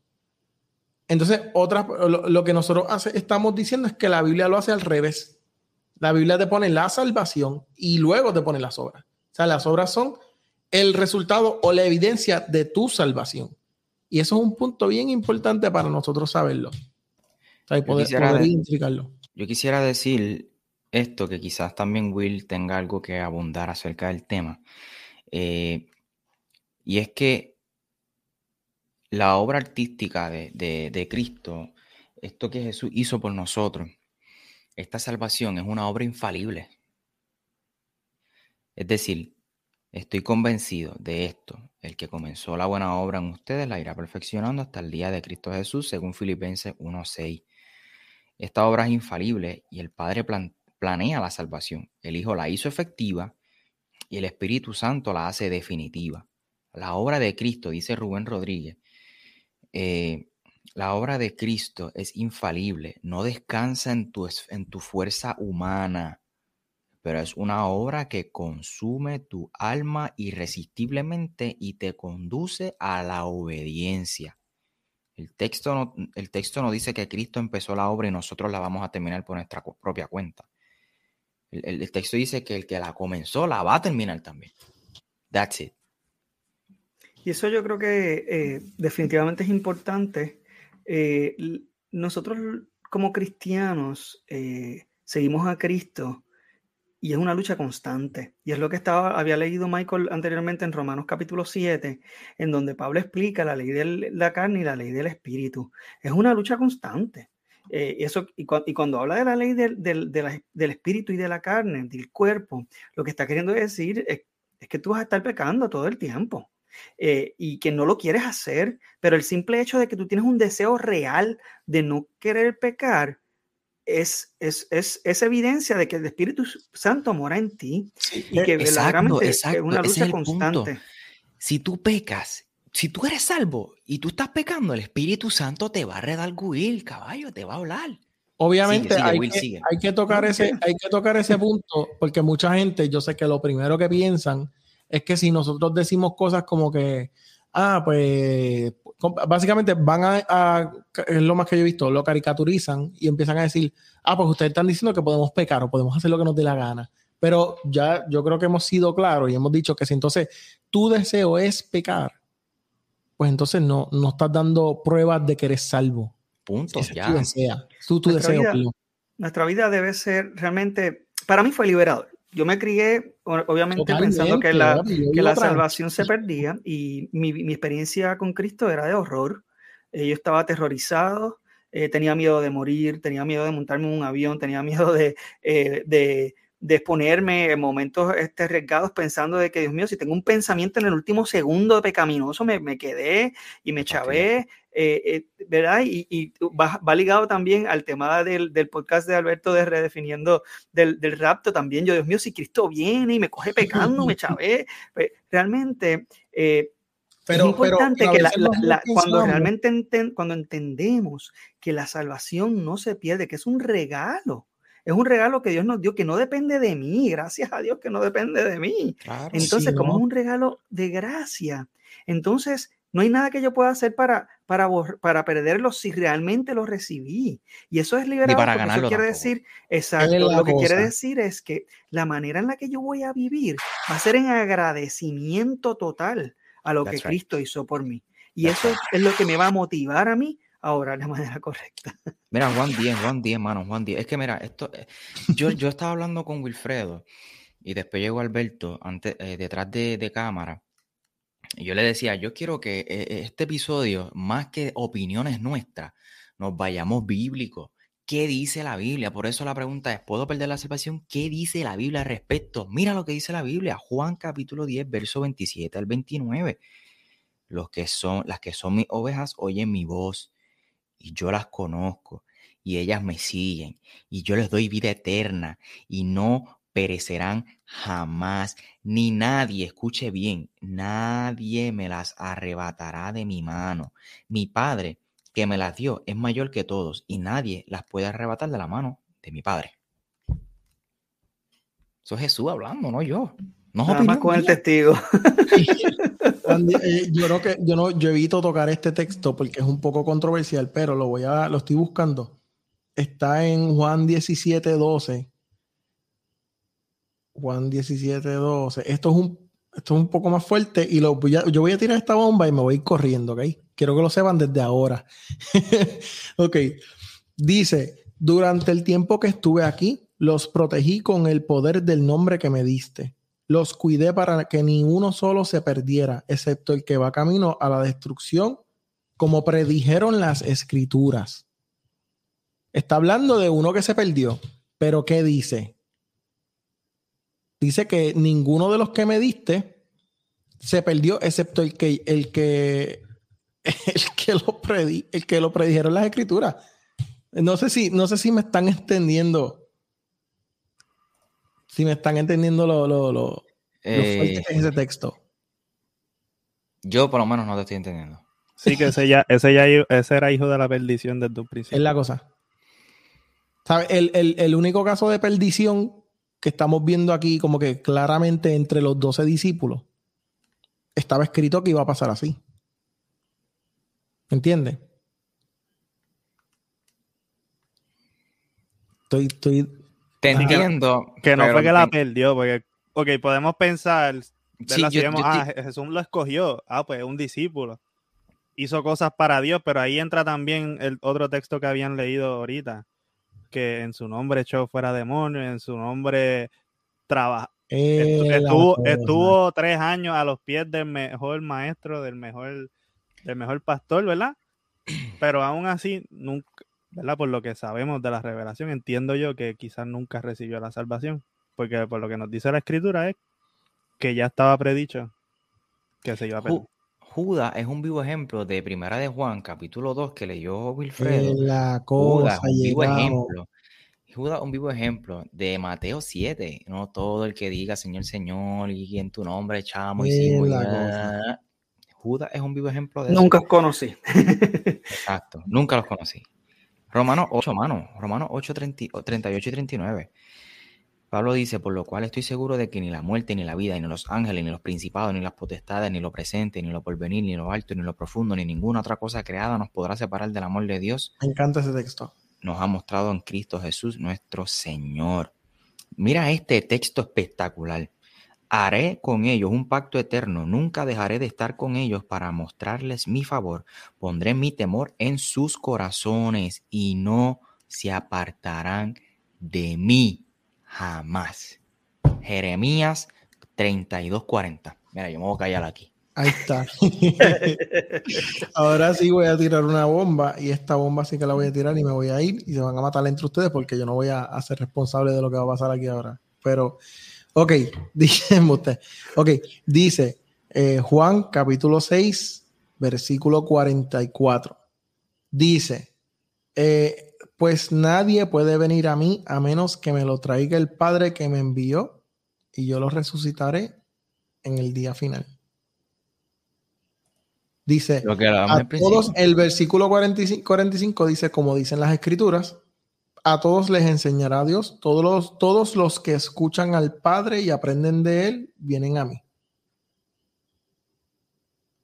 Entonces, otra, lo, que nosotros hace, estamos diciendo es que la Biblia lo hace al revés. La Biblia te pone la salvación y luego te pone las obras. O sea, las obras son el resultado o la evidencia de tu salvación. Y eso es un punto bien importante para nosotros saberlo. Poder, identificarlo. Yo quisiera decir esto, que quizás también Will tenga algo que abundar acerca del tema. Eh, y es que la obra artística de, Cristo, esto que Jesús hizo por nosotros, esta salvación es una obra infalible. Es decir, estoy convencido de esto. El que comenzó la buena obra en ustedes la irá perfeccionando hasta el día de Cristo Jesús, según Filipenses 1.6. Esta obra es infalible y el Padre planea la salvación. El Hijo la hizo efectiva y el Espíritu Santo la hace definitiva. La obra de Cristo, dice Rubén Rodríguez, eh, la obra de Cristo es infalible, no descansa en tu, en tu fuerza humana, pero es una obra que consume tu alma irresistiblemente y te conduce a la obediencia. El texto, no, el texto no dice que Cristo empezó la obra y nosotros la vamos a terminar por nuestra propia cuenta. El, texto dice que el que la comenzó la va a terminar también. That's it. Y eso yo creo que eh, definitivamente es importante. Eh, nosotros como cristianos eh, seguimos a Cristo y es una lucha constante. Y es lo que estaba, había leído Michael anteriormente en Romanos capítulo 7, en donde Pablo explica la ley de la carne y la ley del espíritu. Es una lucha constante. Eh, eso, y, cuando habla de la ley del, del, espíritu y de la carne, del cuerpo, lo que está queriendo decir es, que tú vas a estar pecando todo el tiempo. Eh, y que no lo quieres hacer, pero el simple hecho de que tú tienes un deseo real de no querer pecar es, es, es, evidencia de que el Espíritu Santo mora en ti y e, que verdaderamente es una lucha constante. Si tú pecas si tú eres salvo y tú estás pecando, el Espíritu Santo te va a redarguir, caballo, te va a hablar. Obviamente hay, que, tocar ese, hay que tocar ese punto porque mucha gente, yo sé que lo primero que piensan es que si nosotros decimos cosas como que, ah, pues básicamente van a, es lo más que yo he visto, lo caricaturizan y empiezan a decir, ah, pues ustedes están diciendo que podemos pecar o podemos hacer lo que nos dé la gana. Pero ya yo creo que hemos sido claros y hemos dicho que si entonces tu deseo es pecar, pues entonces no, no estás dando pruebas de que eres salvo. Punto, ya. Tú, tu nuestra, vida, nuestra vida debe ser realmente, para mí fue liberador. Yo me crié, obviamente, pensando que la, que la salvación se perdía y mi, mi, experiencia con Cristo era de horror. Eh, yo estaba aterrorizado, eh, tenía miedo de morir, tenía miedo de montarme en un avión, tenía miedo de, eh, de de exponerme en momentos este, arriesgados pensando de que, Dios mío, si tengo un pensamiento en el último segundo de pecaminoso, me, me quedé y me chavé, eh, eh, ¿verdad? Y, y va, va, ligado también al tema del, del, podcast de Alberto de Redefiniendo del, del, rapto también. Yo, Dios mío, si Cristo viene y me coge pecando, me chavé. Pues, realmente... Eh, pero, es importante que cuando realmente cuando entendemos que la salvación no se pierde, que es un regalo, es un regalo que Dios nos dio que no depende de mí, gracias a Dios que no depende de mí. entonces, como es un regalo de gracia, entonces no hay nada que yo pueda hacer para, para, para perderlo si realmente lo recibí. Y eso es liberado. para ganarlo. Eso quiere decir, exacto, lo que quiere decir es que la manera en la que yo voy a vivir va a ser en agradecimiento total a lo que Cristo hizo por mí. Y eso es lo que me va a motivar a mí ahora de manera correcta. Mira, Juan 10, Juan 10, mano, Juan 10. Es que mira, esto, eh, yo, yo estaba hablando con Wilfredo y después llegó Alberto antes, eh, detrás de, cámara. Y yo le decía, yo quiero que eh, este episodio, más que opiniones nuestras, nos vayamos bíblicos. ¿Qué dice la Biblia? Por eso la pregunta es, ¿puedo perder la salvación? ¿Qué dice la Biblia al respecto? Mira lo que dice la Biblia, Juan capítulo 10, verso 27 al 29. Los que son, las que son mis ovejas oyen mi voz y yo las conozco y ellas me siguen y yo les doy vida eterna y no perecerán jamás, ni nadie, escuche bien, nadie me las arrebatará de mi mano. Mi Padre que me las dio es mayor que todos y nadie las puede arrebatar de la mano de mi Padre. Eso es Jesús hablando, no yo. No Nada más con el testigo. Eh, yo creo que yo no, yo evito tocar este texto porque es un poco controversial, pero lo voy a, lo estoy buscando. Está en Juan 17, 12. Juan 17, 12. Esto es un, esto es un poco más fuerte y lo yo voy a tirar esta bomba y me voy corriendo, ¿ok? Quiero que lo sepan desde ahora. ok. Dice, durante el tiempo que estuve aquí, los protegí con el poder del nombre que me diste. Los cuidé para que ni uno solo se perdiera, excepto el que va camino a la destrucción, como predijeron las escrituras. Está hablando de uno que se perdió, pero ¿qué dice? Dice que ninguno de los que me diste se perdió, excepto el que, el que, el que lo el que lo predijeron las escrituras. No sé si, no sé si me están entendiendo. Si me están entendiendo lo, lo, lo, Eh, fuerte que es ese texto. yo por lo menos no te estoy entendiendo. Sí, que ese, ya, ese, ya, ese era hijo de la perdición desde un principio. Es la cosa. ¿Sabe? El, el- el único caso de perdición que estamos viendo aquí, como que claramente entre los doce discípulos, estaba escrito que iba a pasar así. ¿Entiendes? Estoy, estoy. Te entiendo. Que no fue que la perdió, porque, ok, podemos pensar, Sí, ¿verdad? Si yo- vemos, yo ah, Jesús lo escogió, ah, pues un discípulo. Hizo cosas para Dios, pero ahí entra también el otro texto que habían leído ahorita, que en su nombre echó fuera demonios, en su nombre trabajó. eh, Estuvo, cosa. estuvo tres años a los pies del mejor maestro, del mejor, del mejor pastor, ¿verdad? Pero aún así, nunca, ¿verdad? Por lo que sabemos de la revelación, entiendo yo que quizás nunca recibió la salvación. Porque por lo que nos dice la escritura es que ya estaba predicho que se iba a perder. Ju- Judas es un vivo ejemplo de Primera de Juan, capítulo 2, que leyó Wilfredo. La Judas, cosa. un vivo ejemplo. Judas, un vivo ejemplo de Mateo 7. No todo el que diga Señor, Señor, y en tu nombre echamos y bla. Judas es un vivo ejemplo de eso. Nunca os conocí. Exacto, nunca los conocí. Romanos 8, mano. Romanos 8, 30 38 y 39. Pablo dice, por lo cual estoy seguro de que ni la muerte, ni la vida, ni los ángeles, ni los principados, ni las potestades, ni lo presente, ni lo porvenir, ni lo alto, ni lo profundo, ni ninguna otra cosa creada nos podrá separar del amor de Dios Me encanta ese texto. nos ha mostrado en Cristo Jesús nuestro Señor. Mira este texto espectacular. Haré con ellos un pacto eterno, nunca dejaré de estar con ellos para mostrarles mi favor. Pondré mi temor en sus corazones y no se apartarán de mí jamás. Jeremías 32:40. Mira, yo me voy a callar aquí. Ahí está. Ahora sí voy a tirar una bomba y esta bomba sí que la voy a tirar y me voy a ir y se van a matar entre ustedes porque yo no voy a, ser responsable de lo que va a pasar aquí ahora. Pero, ok, dice usted. Ok, dice eh, Juan capítulo 6, versículo 44. Dice, eh, pues nadie puede venir a mí a menos que me lo traiga el Padre que me envió y yo lo resucitaré en el día final. Dice, Lo que a todos, el versículo 45, 45 dice, como dicen las escrituras, a todos les enseñará Dios, todos los, todos los que escuchan al Padre y aprenden de Él, vienen a mí.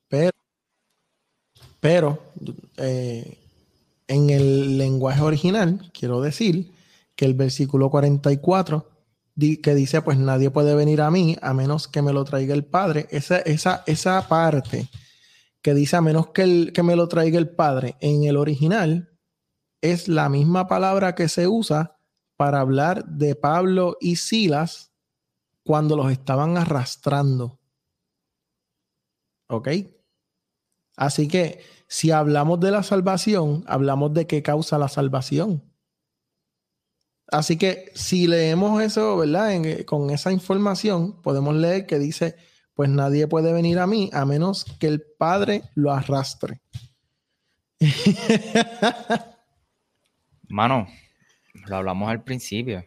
Pero, pero eh, en el lenguaje original, quiero decir que el versículo 44 di- que dice, pues nadie puede venir a mí a menos que me lo traiga el Padre, esa, esa, esa parte que dice a menos que, el- que me lo traiga el Padre, en el original es la misma palabra que se usa para hablar de Pablo y Silas cuando los estaban arrastrando. ¿Ok? Así que si hablamos de la salvación, hablamos de qué causa la salvación. Así que si leemos eso, ¿verdad? En- con esa información, podemos leer que dice, pues nadie puede venir a mí a menos que el Padre lo arrastre. Mano, lo hablamos al principio.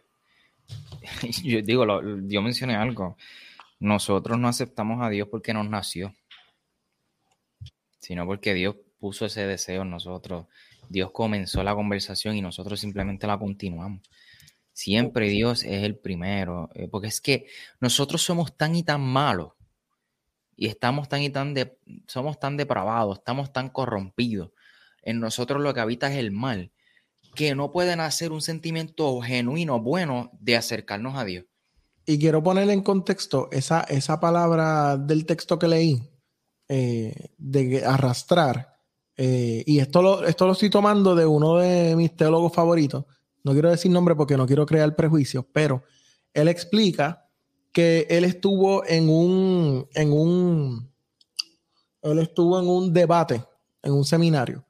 Yo digo, lo- yo mencioné algo. Nosotros no aceptamos a Dios porque nos nació, sino porque Dios puso ese deseo en nosotros. Dios comenzó la conversación y nosotros simplemente la continuamos. Siempre Dios es el primero, eh, porque es que nosotros somos tan y tan malos y estamos tan y tan de, somos tan depravados, estamos tan corrompidos. En nosotros lo que habita es el mal que no pueden hacer un sentimiento genuino, bueno, de acercarnos a Dios. y quiero poner en contexto esa, esa palabra del texto que leí, eh, de arrastrar. Eh, y esto lo, esto lo estoy tomando de uno de mis teólogos favoritos. No quiero decir nombre porque no quiero crear prejuicios, pero él explica que él estuvo en un, en un, él estuvo en un debate, en un seminario,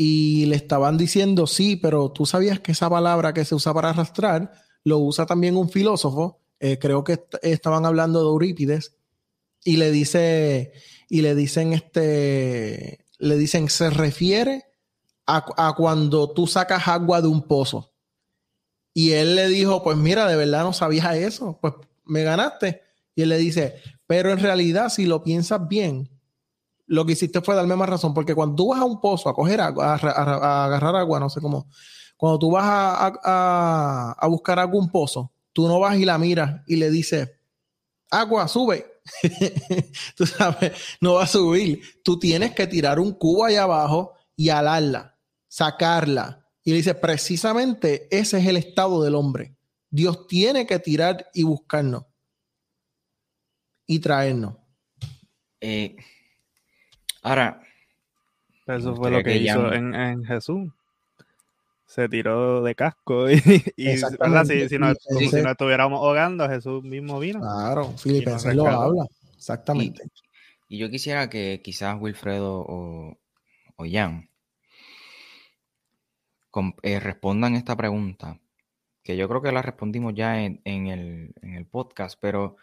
y le estaban diciendo, sí, pero tú sabías que esa palabra que se usa para arrastrar, lo usa también un filósofo, eh, creo que estaban hablando de Eurípides, y le dice, y le dicen este, le dicen, se refiere a, a cuando tú sacas agua de un pozo. Y él le dijo, pues mira, de verdad no sabías eso, pues me ganaste. Y él le dice, pero en realidad si lo piensas bien, lo que hiciste fue darme más razón, porque cuando tú vas a un pozo a coger agua, a, agarrar agua, no sé cómo, cuando tú vas a, a, buscar algún pozo, tú no vas y la miras y le dices, agua, sube. tú sabes, no va a subir. Tú tienes que tirar un cubo allá abajo y alarla, sacarla. Y le dice, precisamente ese es el estado del hombre. Dios tiene que tirar y buscarnos y traernos. Eh, ahora. Eso fue lo que, hizo en, Jesús. Se tiró de casco y, si, no, estuviéramos ahogando, Jesús mismo vino. Claro, Filipenses lo habla. Exactamente. Y, yo quisiera que quizás Wilfredo o, o Jan eh, respondan esta pregunta que yo creo que la respondimos ya en, el, podcast, pero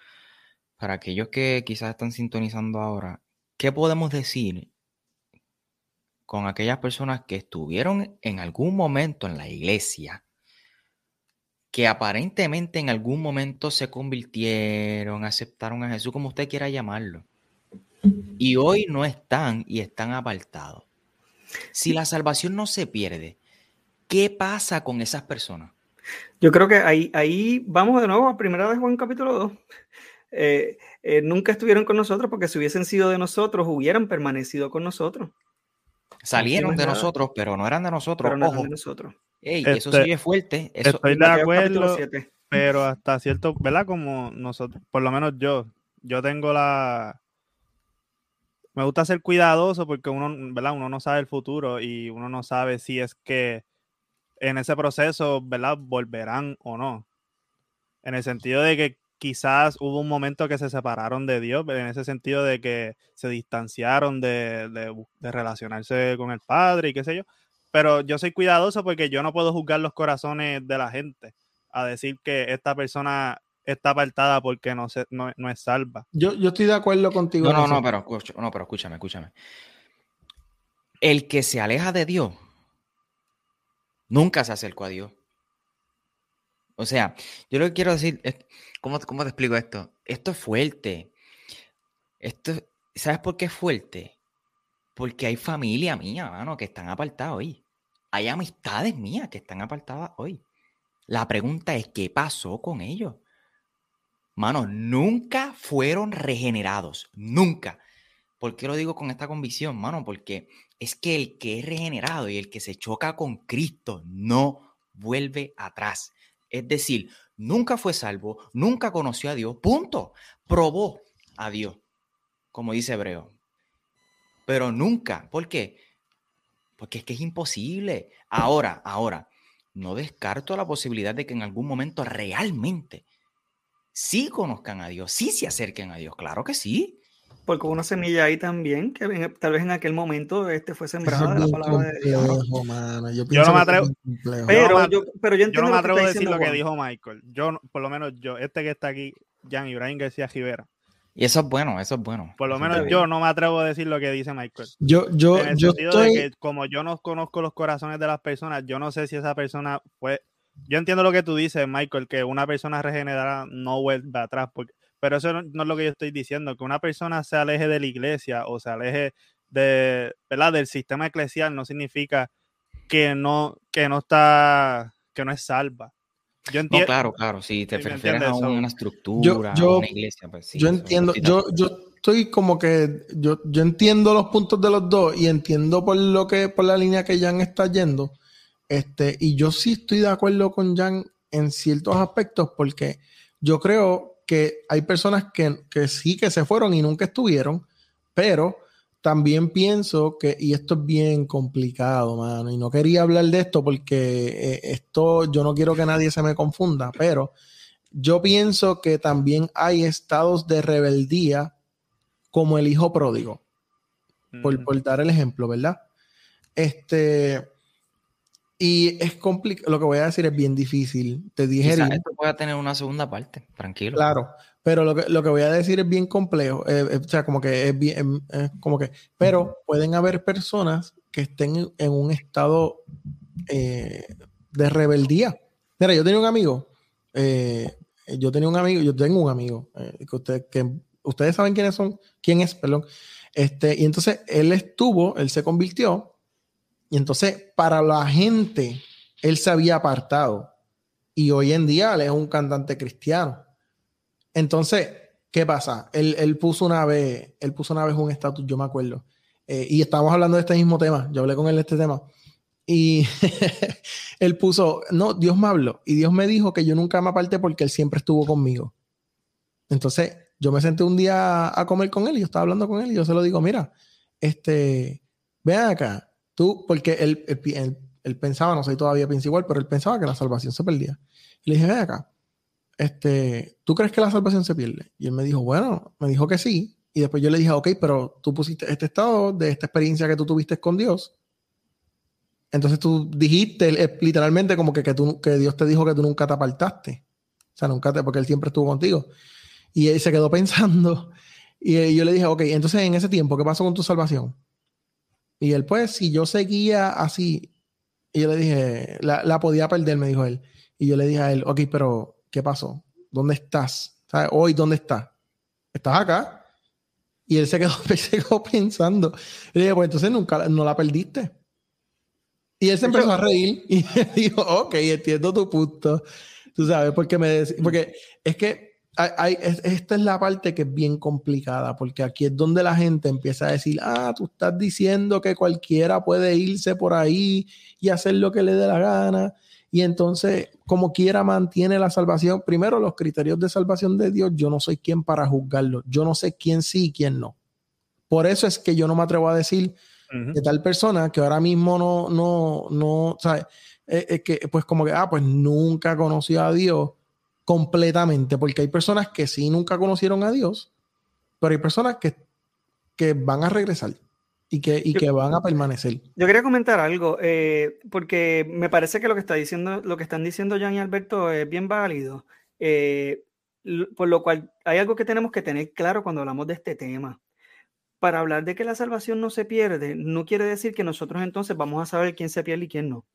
para aquellos que quizás están sintonizando ahora, ¿qué podemos decir con aquellas personas que estuvieron en algún momento en la iglesia, que aparentemente en algún momento se convirtieron, aceptaron a Jesús, como usted quiera llamarlo, y hoy no están y están apartados? Si la salvación no se pierde, ¿qué pasa con esas personas? Yo creo que ahí, ahí vamos de nuevo a primera de Juan capítulo 2. Eh, eh, nunca estuvieron con nosotros porque si hubiesen sido de nosotros, hubieran permanecido con nosotros. Salieron de nosotros, pero no eran de nosotros. Pero no eran de nosotros. eso este, sigue fuerte. Eso, estoy de acuerdo, pero hasta cierto, ¿verdad? Como nosotros, por lo menos yo, yo tengo la... Me gusta ser cuidadoso porque uno, ¿verdad? Uno no sabe el futuro y uno no sabe si es que en ese proceso, ¿verdad? Volverán o no. En el sentido de que quizás hubo un momento que se separaron de Dios, en ese sentido de que se distanciaron de, de, relacionarse con el Padre y qué sé yo. Pero yo soy cuidadoso porque yo no puedo juzgar los corazones de la gente a decir que esta persona está apartada porque no, se, no, es salva. Yo, yo estoy de acuerdo contigo. No, no, no, pero, no, pero escúchame, escúchame. El que se aleja de Dios nunca se acercó a Dios. O sea, yo lo que quiero decir es, ¿cómo, cómo te explico esto? Esto es fuerte. Esto, ¿Sabes por qué es fuerte? Porque hay familia mía, mano, que están apartadas hoy. Hay amistades mías que están apartadas hoy. La pregunta es, ¿qué pasó con ellos? Mano, nunca fueron regenerados. Nunca. ¿Por qué lo digo con esta convicción, mano? Porque es que el que es regenerado y el que se choca con Cristo no vuelve atrás. Es decir, nunca fue salvo, nunca conoció a Dios, punto. Probó a Dios, como dice Hebreo. Pero nunca, ¿por qué? Porque es que es imposible. Ahora, ahora, no descarto la posibilidad de que en algún momento realmente sí conozcan a Dios, sí se acerquen a Dios, claro que sí. Porque una semilla ahí también, que tal vez en aquel momento este fue sembrada la palabra de Dios. Yo, no me atrevo. Pero, yo, pero yo, no me atrevo a decir lo que dijo Michael. Yo, por lo menos yo, este que está aquí, Jan Ibrahim García Rivera. Y eso es bueno, eso es bueno. Por lo menos yo no me atrevo a decir lo que dice Michael. Yo, yo, en el yo sentido de que como yo no conozco los corazones de las personas, yo no sé si esa persona fue. Yo entiendo lo que tú dices, Michael, que una persona regenerada no vuelve atrás, porque pero eso no, es lo que yo estoy diciendo, que una persona se aleje de la iglesia o se aleje de, ¿verdad? del sistema eclesial no significa que no, que no está, que no es salva. Yo entiendo. claro, claro, si te refieres a una estructura, a una iglesia, pues sí. Yo entiendo, yo, yo estoy como que, yo, yo entiendo los puntos de los dos y entiendo por lo que, por la línea que Jan está yendo. Este, y yo sí estoy de acuerdo con Jan en ciertos aspectos porque yo creo que hay personas que, que sí que se fueron y nunca estuvieron, pero también pienso que, y esto es bien complicado, mano, y no quería hablar de esto porque eh, esto, yo no quiero que nadie se me confunda, pero yo pienso que también hay estados de rebeldía como el hijo pródigo, por, por dar el ejemplo, ¿verdad? Este, y es complicado, lo que voy a decir es bien difícil. Te dije. esto puede tener una segunda parte, tranquilo. Claro, pero lo que, lo que voy a decir es bien complejo. Eh, eh, o sea, como que es bien, como que, pero pueden haber personas que estén en, un estado eh, de rebeldía. Mira, yo tenía un amigo, yo tenía un amigo, yo tengo un amigo, que, usted, que ustedes saben quiénes son, quién es, perdón. Este, y entonces él estuvo, él se convirtió y entonces, para la gente, él se había apartado. Y hoy en día él es un cantante cristiano. Entonces, ¿qué pasa? Él, puso una vez, él puso una vez un estatus, yo me acuerdo. Eh, y estábamos hablando de este mismo tema. Yo hablé con él de este tema. Y él puso, no, Dios me habló. Y Dios me dijo que yo nunca me aparté porque él siempre estuvo conmigo. Entonces, yo me senté un día a comer con él y yo estaba hablando con él y yo se lo digo, mira, este, ven acá, Tú, porque él, él, pensaba, no sé todavía piensa igual, pero él pensaba que la salvación se perdía. Y le dije, ven acá, este, ¿tú crees que la salvación se pierde? Y él me dijo, bueno, me dijo que sí. Y después yo le dije, ok, pero tú pusiste este estado de esta experiencia que tú tuviste con Dios. Entonces tú dijiste literalmente como que, que, tú, que Dios te dijo que tú nunca te apartaste. O sea, nunca te, porque Él siempre estuvo contigo. Y él se quedó pensando. Y yo le dije, ok, entonces en ese tiempo, ¿qué pasó con tu salvación? Y él, pues, si yo seguía así, y yo le dije, la, podía perder, me dijo él. Y yo le dije a él, ok, pero ¿qué pasó? ¿Dónde estás? ¿Sabes? Hoy, ¿dónde estás? ¿Estás acá? Y él se quedó, se quedó pensando. Y le dije, pues entonces nunca no la perdiste. Y él se empezó a reír y dijo, ok, entiendo tu punto. Tú sabes, porque me porque es que esta es la parte que es bien complicada, porque aquí es donde la gente empieza a decir, ah, tú estás diciendo que cualquiera puede irse por ahí y hacer lo que le dé la gana. Y entonces, como quiera, mantiene la salvación. Primero, los criterios de salvación de Dios, yo no soy quien para juzgarlo. Yo no sé quién sí y quién no. Por eso es que yo no me atrevo a decir de tal persona que ahora mismo no, no, no, ¿sabes? Es, que, pues como que, ah, pues nunca conoció a Dios completamente, porque hay personas que sí nunca conocieron a Dios, pero hay personas que, que van a regresar y que, y que van a permanecer. Yo quería comentar algo, eh, porque me parece que lo que está diciendo, lo que están diciendo Jan y Alberto es bien válido. Eh, por lo cual hay algo que tenemos que tener claro cuando hablamos de este tema. Para hablar de que la salvación no se pierde, no quiere decir que nosotros entonces vamos a saber quién se pierde y quién no.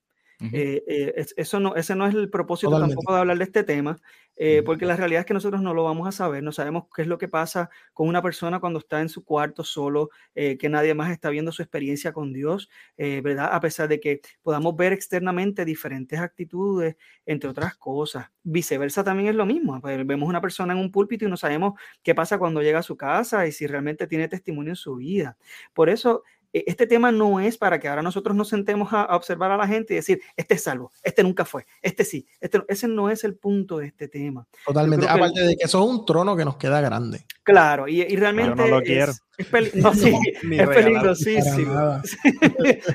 Eh, eh, eso no, ese no es el propósito tampoco de hablar de este tema, eh, porque la realidad es que nosotros no lo vamos a saber, no sabemos qué es lo que pasa con una persona cuando está en su cuarto solo, que nadie más está viendo su experiencia con Dios, ¿verdad? A pesar de que podamos ver externamente diferentes actitudes, entre otras cosas. Viceversa también es lo mismo, pues, vemos una persona en un púlpito y no sabemos qué pasa cuando llega a su casa y si realmente tiene testimonio en su vida. Por eso este tema no es para que ahora nosotros nos sentemos a, observar a la gente y decir, este es salvo, este nunca fue, este sí, este, ese no es el punto de este tema. Totalmente, aparte de que eso es un trono que nos queda grande. Claro, y, realmente es, es, peligrosísimo.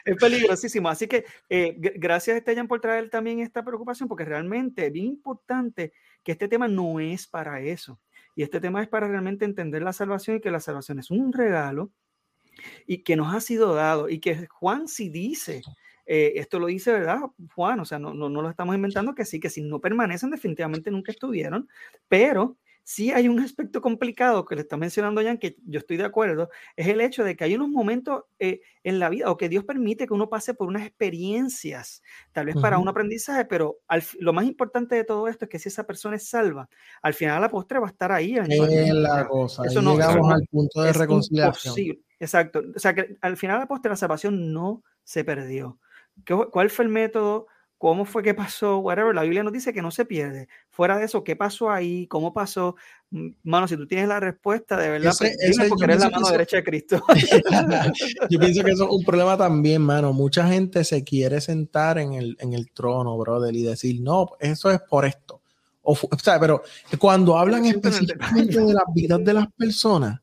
es peligrosísimo. Así que eh, gracias, Esteban, por traer también esta preocupación, porque realmente es bien importante que este tema no es para eso. Y este tema es para realmente entender la salvación y que la salvación es un regalo y que nos ha sido dado y que Juan sí dice, eh, esto lo dice, ¿verdad? Juan, o sea, no, no, no, lo estamos inventando, que sí, que si no permanecen definitivamente nunca estuvieron, pero sí hay un aspecto complicado que le está mencionando Jan, que yo estoy de acuerdo, es el hecho de que hay unos momentos eh, en la vida o que Dios permite que uno pase por unas experiencias, tal vez para un aprendizaje, pero lo más importante de todo esto es que si esa persona es salva, al final la postre va a estar ahí. Es la cosa, Eso no, llegamos al punto de reconciliación. Exacto, o sea que al final la salvación no se perdió. ¿Cuál fue el método? cómo fue que pasó, whatever, la Biblia nos dice que no se pierde. Fuera de eso, ¿qué pasó ahí? ¿Cómo pasó? Mm, mano, si tú tienes la respuesta, de verdad, pues, porque eres la mano derecha de Cristo. yo pienso que eso es un problema también, mano. Mucha gente se quiere sentar en el, en el trono, brother, y decir, no, eso es por esto. O, sea, pero cuando hablan específicamente de las vidas de las personas,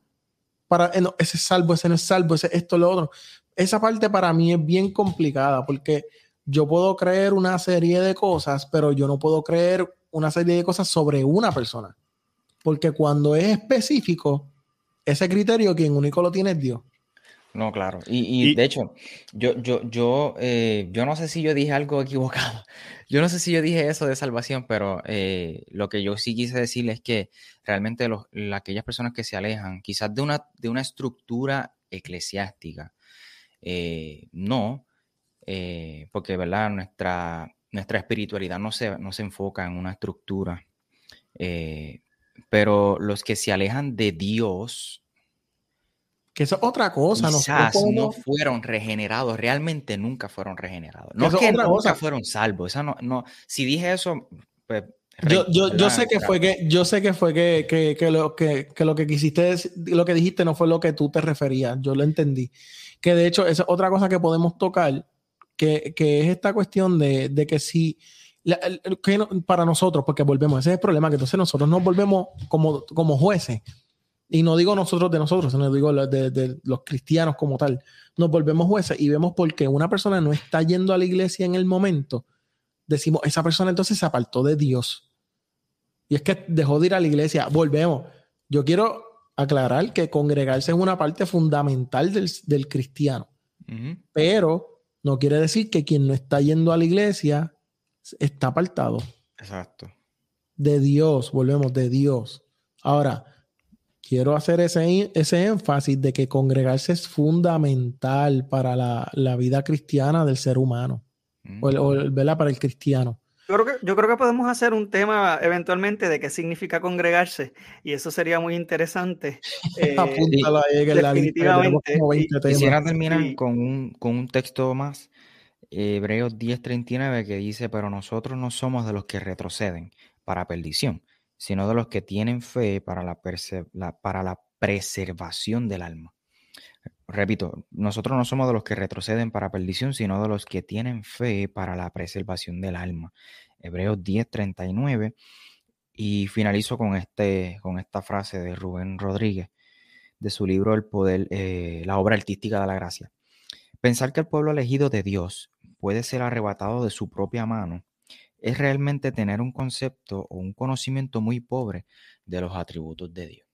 para eh, ese es salvo, ese no es salvo, ese esto, lo otro. Esa parte para mí es bien complicada porque yo puedo creer una serie de cosas, pero yo no puedo creer una serie de cosas sobre una persona. Porque cuando es específico, ese criterio quien único lo tiene es Dios. No, claro. Y, de hecho, yo, yo, yo, eh, yo no sé si yo dije algo equivocado. Yo no sé si yo dije eso de salvación, pero eh, lo que yo sí quise decir es que realmente los, aquellas personas que se alejan, quizás de una, de una estructura eclesiástica, eh, no, porque ¿verdad? Nuestra, nuestra espiritualidad no se, no se enfoca en una estructura, pero los que se alejan de Dios, que eso es otra cosa. Quizás no, fueron regenerados, realmente nunca fueron regenerados. No es que nunca fueron salvos. Esa no, no, si dije eso, pues. Yo, yo, yo, sé que fue que yo sé que fue que, que, que lo que, que, lo que quisiste lo que dijiste no fue lo que tú te referías yo lo entendí que de hecho es otra cosa que podemos tocar que, que es esta cuestión de, de que si que para nosotros porque volvemos ese es el problema que entonces nosotros nos volvemos como, como jueces y no digo nosotros de nosotros, sino digo de, los cristianos como tal, nos volvemos jueces y vemos por qué una persona no está yendo a la iglesia en el momento, decimos, esa persona entonces se apartó de Dios. Y es que dejó de ir a la iglesia. Volvemos. Yo quiero aclarar que congregarse es una parte fundamental del, cristiano. Pero no quiere decir que quien no está yendo a la iglesia está apartado. Exacto. De Dios, volvemos, de Dios. Ahora, quiero hacer ese, ese énfasis de que congregarse es fundamental para la, vida cristiana del ser humano, o, mm. para el cristiano. Yo creo, que, yo creo que podemos hacer un tema eventualmente de qué significa congregarse y eso sería muy interesante. Eh, ahí en definitivamente. La Quisiera terminar con, un, con un texto más, Hebreos 10:39, que dice, pero nosotros no somos de los que retroceden para perdición, sino de los que tienen fe para la, para la preservación del alma. Repito, nosotros no somos de los que retroceden para perdición, sino de los que tienen fe para la preservación del alma. Hebreos 10:39. Y finalizo con, este, con esta frase de Rubén Rodríguez, de su libro El Poder, eh, la obra artística de la gracia. Pensar que el pueblo elegido de Dios puede ser arrebatado de su propia mano es realmente tener un concepto o un conocimiento muy pobre de los atributos de Dios.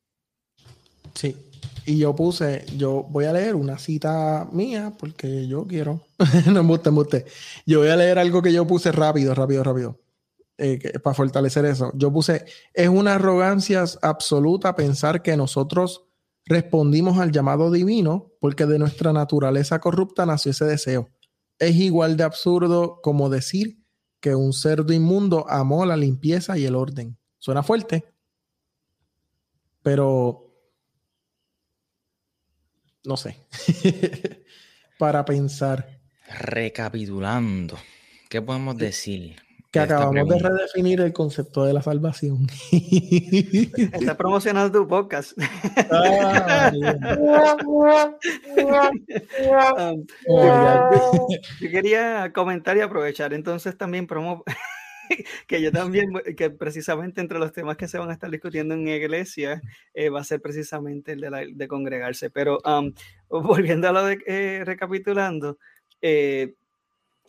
Sí, y yo puse, yo voy a leer una cita mía porque yo quiero, no me gusta, me gusta. Yo voy a leer algo que yo puse rápido, rápido, rápido, eh, para fortalecer eso. Yo puse, es una arrogancia absoluta pensar que nosotros respondimos al llamado divino porque de nuestra naturaleza corrupta nació ese deseo. Es igual de absurdo como decir que un cerdo inmundo amó la limpieza y el orden. Suena fuerte, pero no sé. Para pensar. Recapitulando, ¿qué podemos decir? Que acabamos de redefinir el concepto de la salvación. Estás promocionando tu podcast. Ah, um, yo quería comentar y aprovechar entonces también promo que yo también, que precisamente entre los temas que se van a estar discutiendo en iglesia eh, va a ser precisamente el de, congregarse. Pero um, volviendo a lo de eh, recapitulando, eh,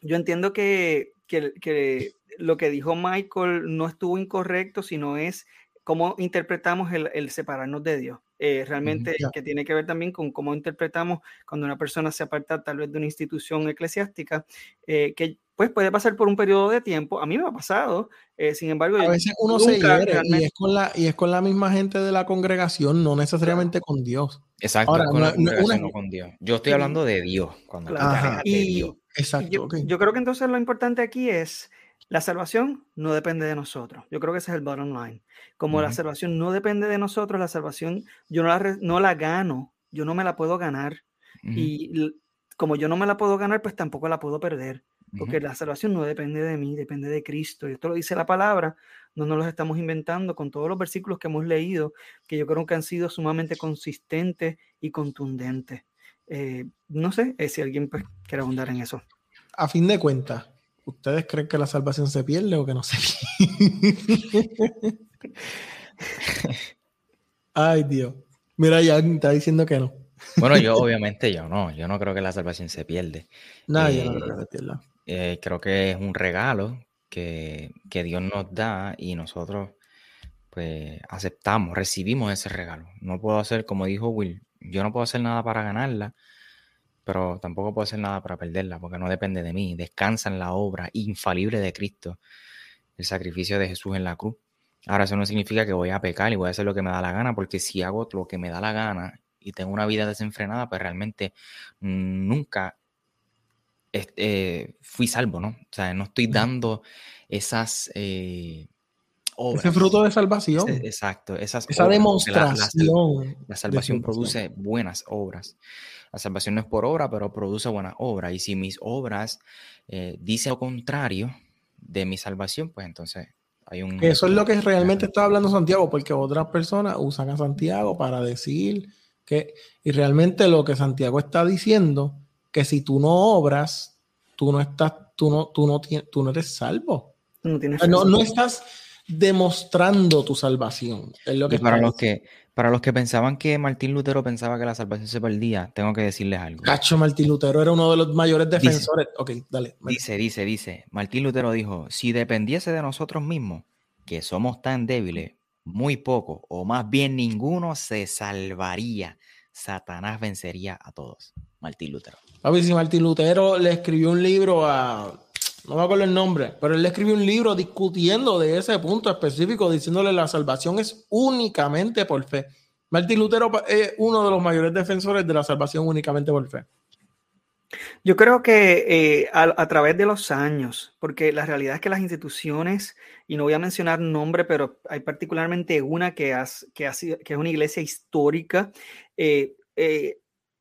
yo entiendo que, que, que lo que dijo Michael no estuvo incorrecto, sino es cómo interpretamos el, separarnos de Dios. Eh, realmente que tiene que ver también con cómo interpretamos cuando una persona se aparta tal vez de una institución eclesiástica, eh, que pues puede pasar por un periodo de tiempo. A mí me ha pasado, eh, sin embargo... A veces uno se hiere y, es con la, y es con la misma gente de la congregación, no necesariamente con Dios. Exacto, con la congregación, no, con Dios. Yo estoy hablando de Dios. Cuando de Dios. Exacto. yo creo que entonces lo importante aquí es la salvación no depende de nosotros. Yo creo que ese es el bottom line. Como la salvación no depende de nosotros, la salvación yo no la, no la gano, yo no me la puedo ganar. Y como yo no me la puedo ganar, pues tampoco la puedo perder. Porque la salvación no depende de mí, depende de Cristo. Y esto lo dice la palabra, no nos lo estamos inventando con todos los versículos que hemos leído, que yo creo que han sido sumamente consistentes y contundentes. Eh, no sé eh, si alguien pues, quiere abundar en eso. A fin de cuentas, ¿Ustedes creen que la salvación se pierde o que no se pierde? Ay, Dios. Mira, ya está diciendo que no. Bueno, yo obviamente yo no, yo no creo que la salvación se pierde. No, Eh, yo no creo que se pierda. Eh, creo que es un regalo que, que Dios nos da y nosotros pues aceptamos, recibimos ese regalo. No puedo hacer, como dijo Will, yo no puedo hacer nada para ganarla, pero tampoco puedo hacer nada para perderla, porque no depende de mí. Descansa en la obra infalible de Cristo, el sacrificio de Jesús en la cruz. Ahora, eso no significa que voy a pecar y voy a hacer lo que me da la gana, porque si hago lo que me da la gana y tengo una vida desenfrenada, pues realmente nunca este, fui salvo, ¿no? O sea, no estoy dando esas eh, obras. Ese fruto de salvación. Ese- exacto, esas esa obras, porque la- la- demostración. la salvación de produce buenas obras. La salvación no es por obra, pero produce buenas obras. Y si mis obras eh, dicen lo contrario de mi salvación, pues entonces hay un... Eso es lo que realmente está hablando Santiago, porque otras personas usan a Santiago para decir que, y realmente lo que Santiago está diciendo, que si tú no obras, tú no estás, tú no, tú no, tienes, tú no eres salvo. No, tienes No, no estás demostrando tu salvación. Es lo que Y para los que, para los que pensaban que Martín Lutero pensaba que la salvación se perdía, tengo que decirles algo. Cacho Martín Lutero era uno de los mayores Dice- defensores. ok, dale. Dice, dice, dice, Martín Lutero dijo, si dependiese de nosotros mismos, que somos tan débiles, muy poco, o más bien ninguno se salvaría. Satanás vencería a todos. Martín Lutero. Papi, si Martín Lutero le escribió un libro a. No me acuerdo el nombre, pero él escribió un libro discutiendo de ese punto específico, diciéndole la salvación es únicamente por fe. Martín Lutero es uno de los mayores defensores de la salvación únicamente por fe. Yo creo que eh, a, través de los años, porque la realidad es que las instituciones, y no voy a mencionar nombre, pero hay particularmente una que, has- que, que es una iglesia histórica, eh, eh,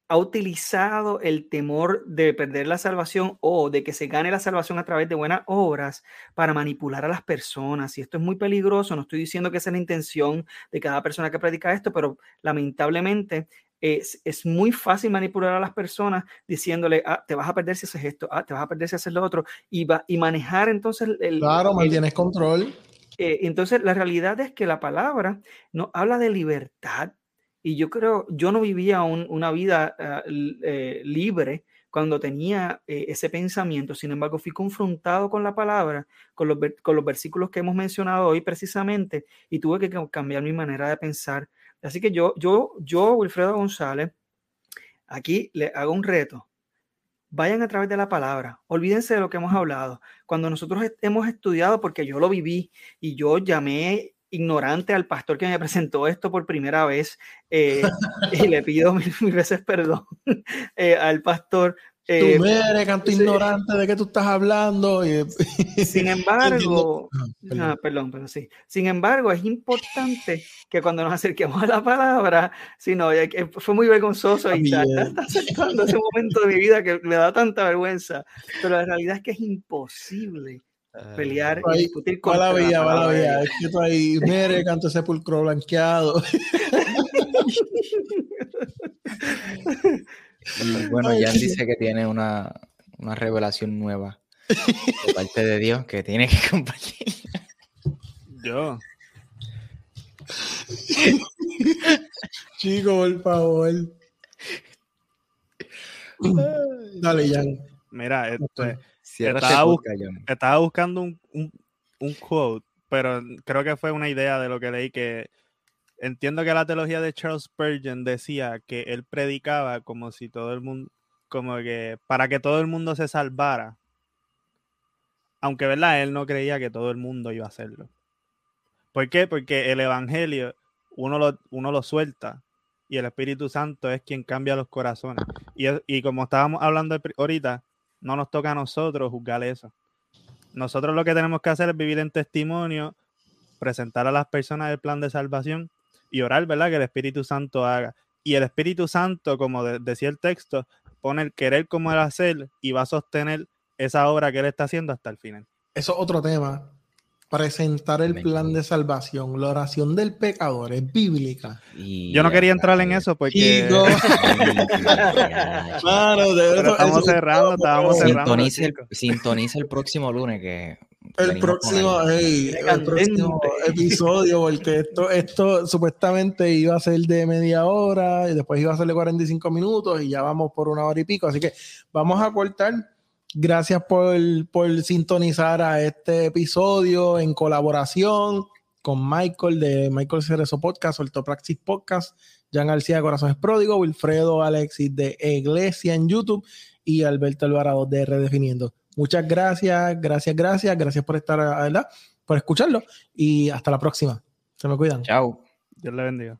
ha utilizado el temor de perder la salvación o de que se gane la salvación a través de buenas obras para manipular a las personas. Y esto es muy peligroso. No estoy diciendo que esa es la intención de cada persona que predica esto, pero lamentablemente es, es muy fácil manipular a las personas diciéndole, ah, te vas a perder si haces esto, ah, te vas a perder si haces lo otro, y, va, y manejar entonces el... Claro, mantienes control. eh, entonces, la realidad es que la palabra no habla de libertad. Y yo creo, yo no vivía un- una vida ah, eh, libre cuando tenía eh, ese pensamiento. Sin embargo, fui confrontado con la palabra, con los, con los versículos que hemos mencionado hoy precisamente, y tuve que ca- cambiar mi manera de pensar. Así que yo, yo, yo, Wilfredo González, aquí le hago un reto. Vayan a través de la palabra, olvídense de lo que hemos hablado. Cuando nosotros hemos estudiado, porque yo lo viví y yo llamé ignorante al pastor que me presentó esto por primera vez eh, y le pido mil, mil veces perdón eh, al pastor. eh, tú eres canto ignorante de qué tú estás hablando. sin embargo, Ah, perdón. Ah, pero sí. Sin embargo, es importante que cuando nos acerquemos a la palabra, si no, que fue muy vergonzoso y Bien. está acercando ese momento de mi vida que me da tanta vergüenza, pero la realidad es que es imposible pelear y discutir con la vida, va la. Dios. Es que tú ahí, mire, canto sepulcro blanqueado. Y bueno, Jan dice que tiene una, una revelación nueva de parte de Dios que tiene que compartir. Yo. Chico, por favor. Dale, Jan. Mira, este, Cierra Estaba bus- buscando un, un, un quote, pero creo que fue una idea de lo que leí que entiendo que la teología de Charles Spurgeon decía que él predicaba como si todo el mundo, como que para que todo el mundo se salvara. Aunque, ¿verdad? Él no creía que todo el mundo iba a hacerlo. ¿Por qué? Porque el Evangelio uno lo, uno lo suelta y el Espíritu Santo es quien cambia los corazones. Y, y como estábamos hablando ahorita, no nos toca a nosotros juzgar eso. Nosotros lo que tenemos que hacer es vivir en testimonio, presentar a las personas el plan de salvación y orar, ¿verdad? Que el Espíritu Santo haga. Y el Espíritu Santo, como de- decía el texto, pone el querer como el hacer y va a sostener esa obra que él está haciendo hasta el final. Eso es otro tema. Presentar el plan de salvación. La oración del pecador es bíblica. Yo no quería entrar en eso porque. estamos cerrando, estábamos cerrando. Sintoniza el, próximo lunes que. El próximo, el próximo episodio, porque esto, esto supuestamente iba a ser de media hora y después iba a ser de 45 minutos y ya vamos por una hora y pico. Así que vamos a cortar Gracias por, por sintonizar a este episodio en colaboración con Michael de Michael Cerezo Podcast, Ortopraxis Podcast, Jan García de Corazones Pródigo, Wilfredo Alexis de Iglesia en YouTube y Alberto Alvarado de Redefiniendo. Muchas gracias, gracias, gracias, gracias por estar, ¿verdad? Por escucharlo y hasta la próxima. Se me cuidan. Chao. Dios le bendiga.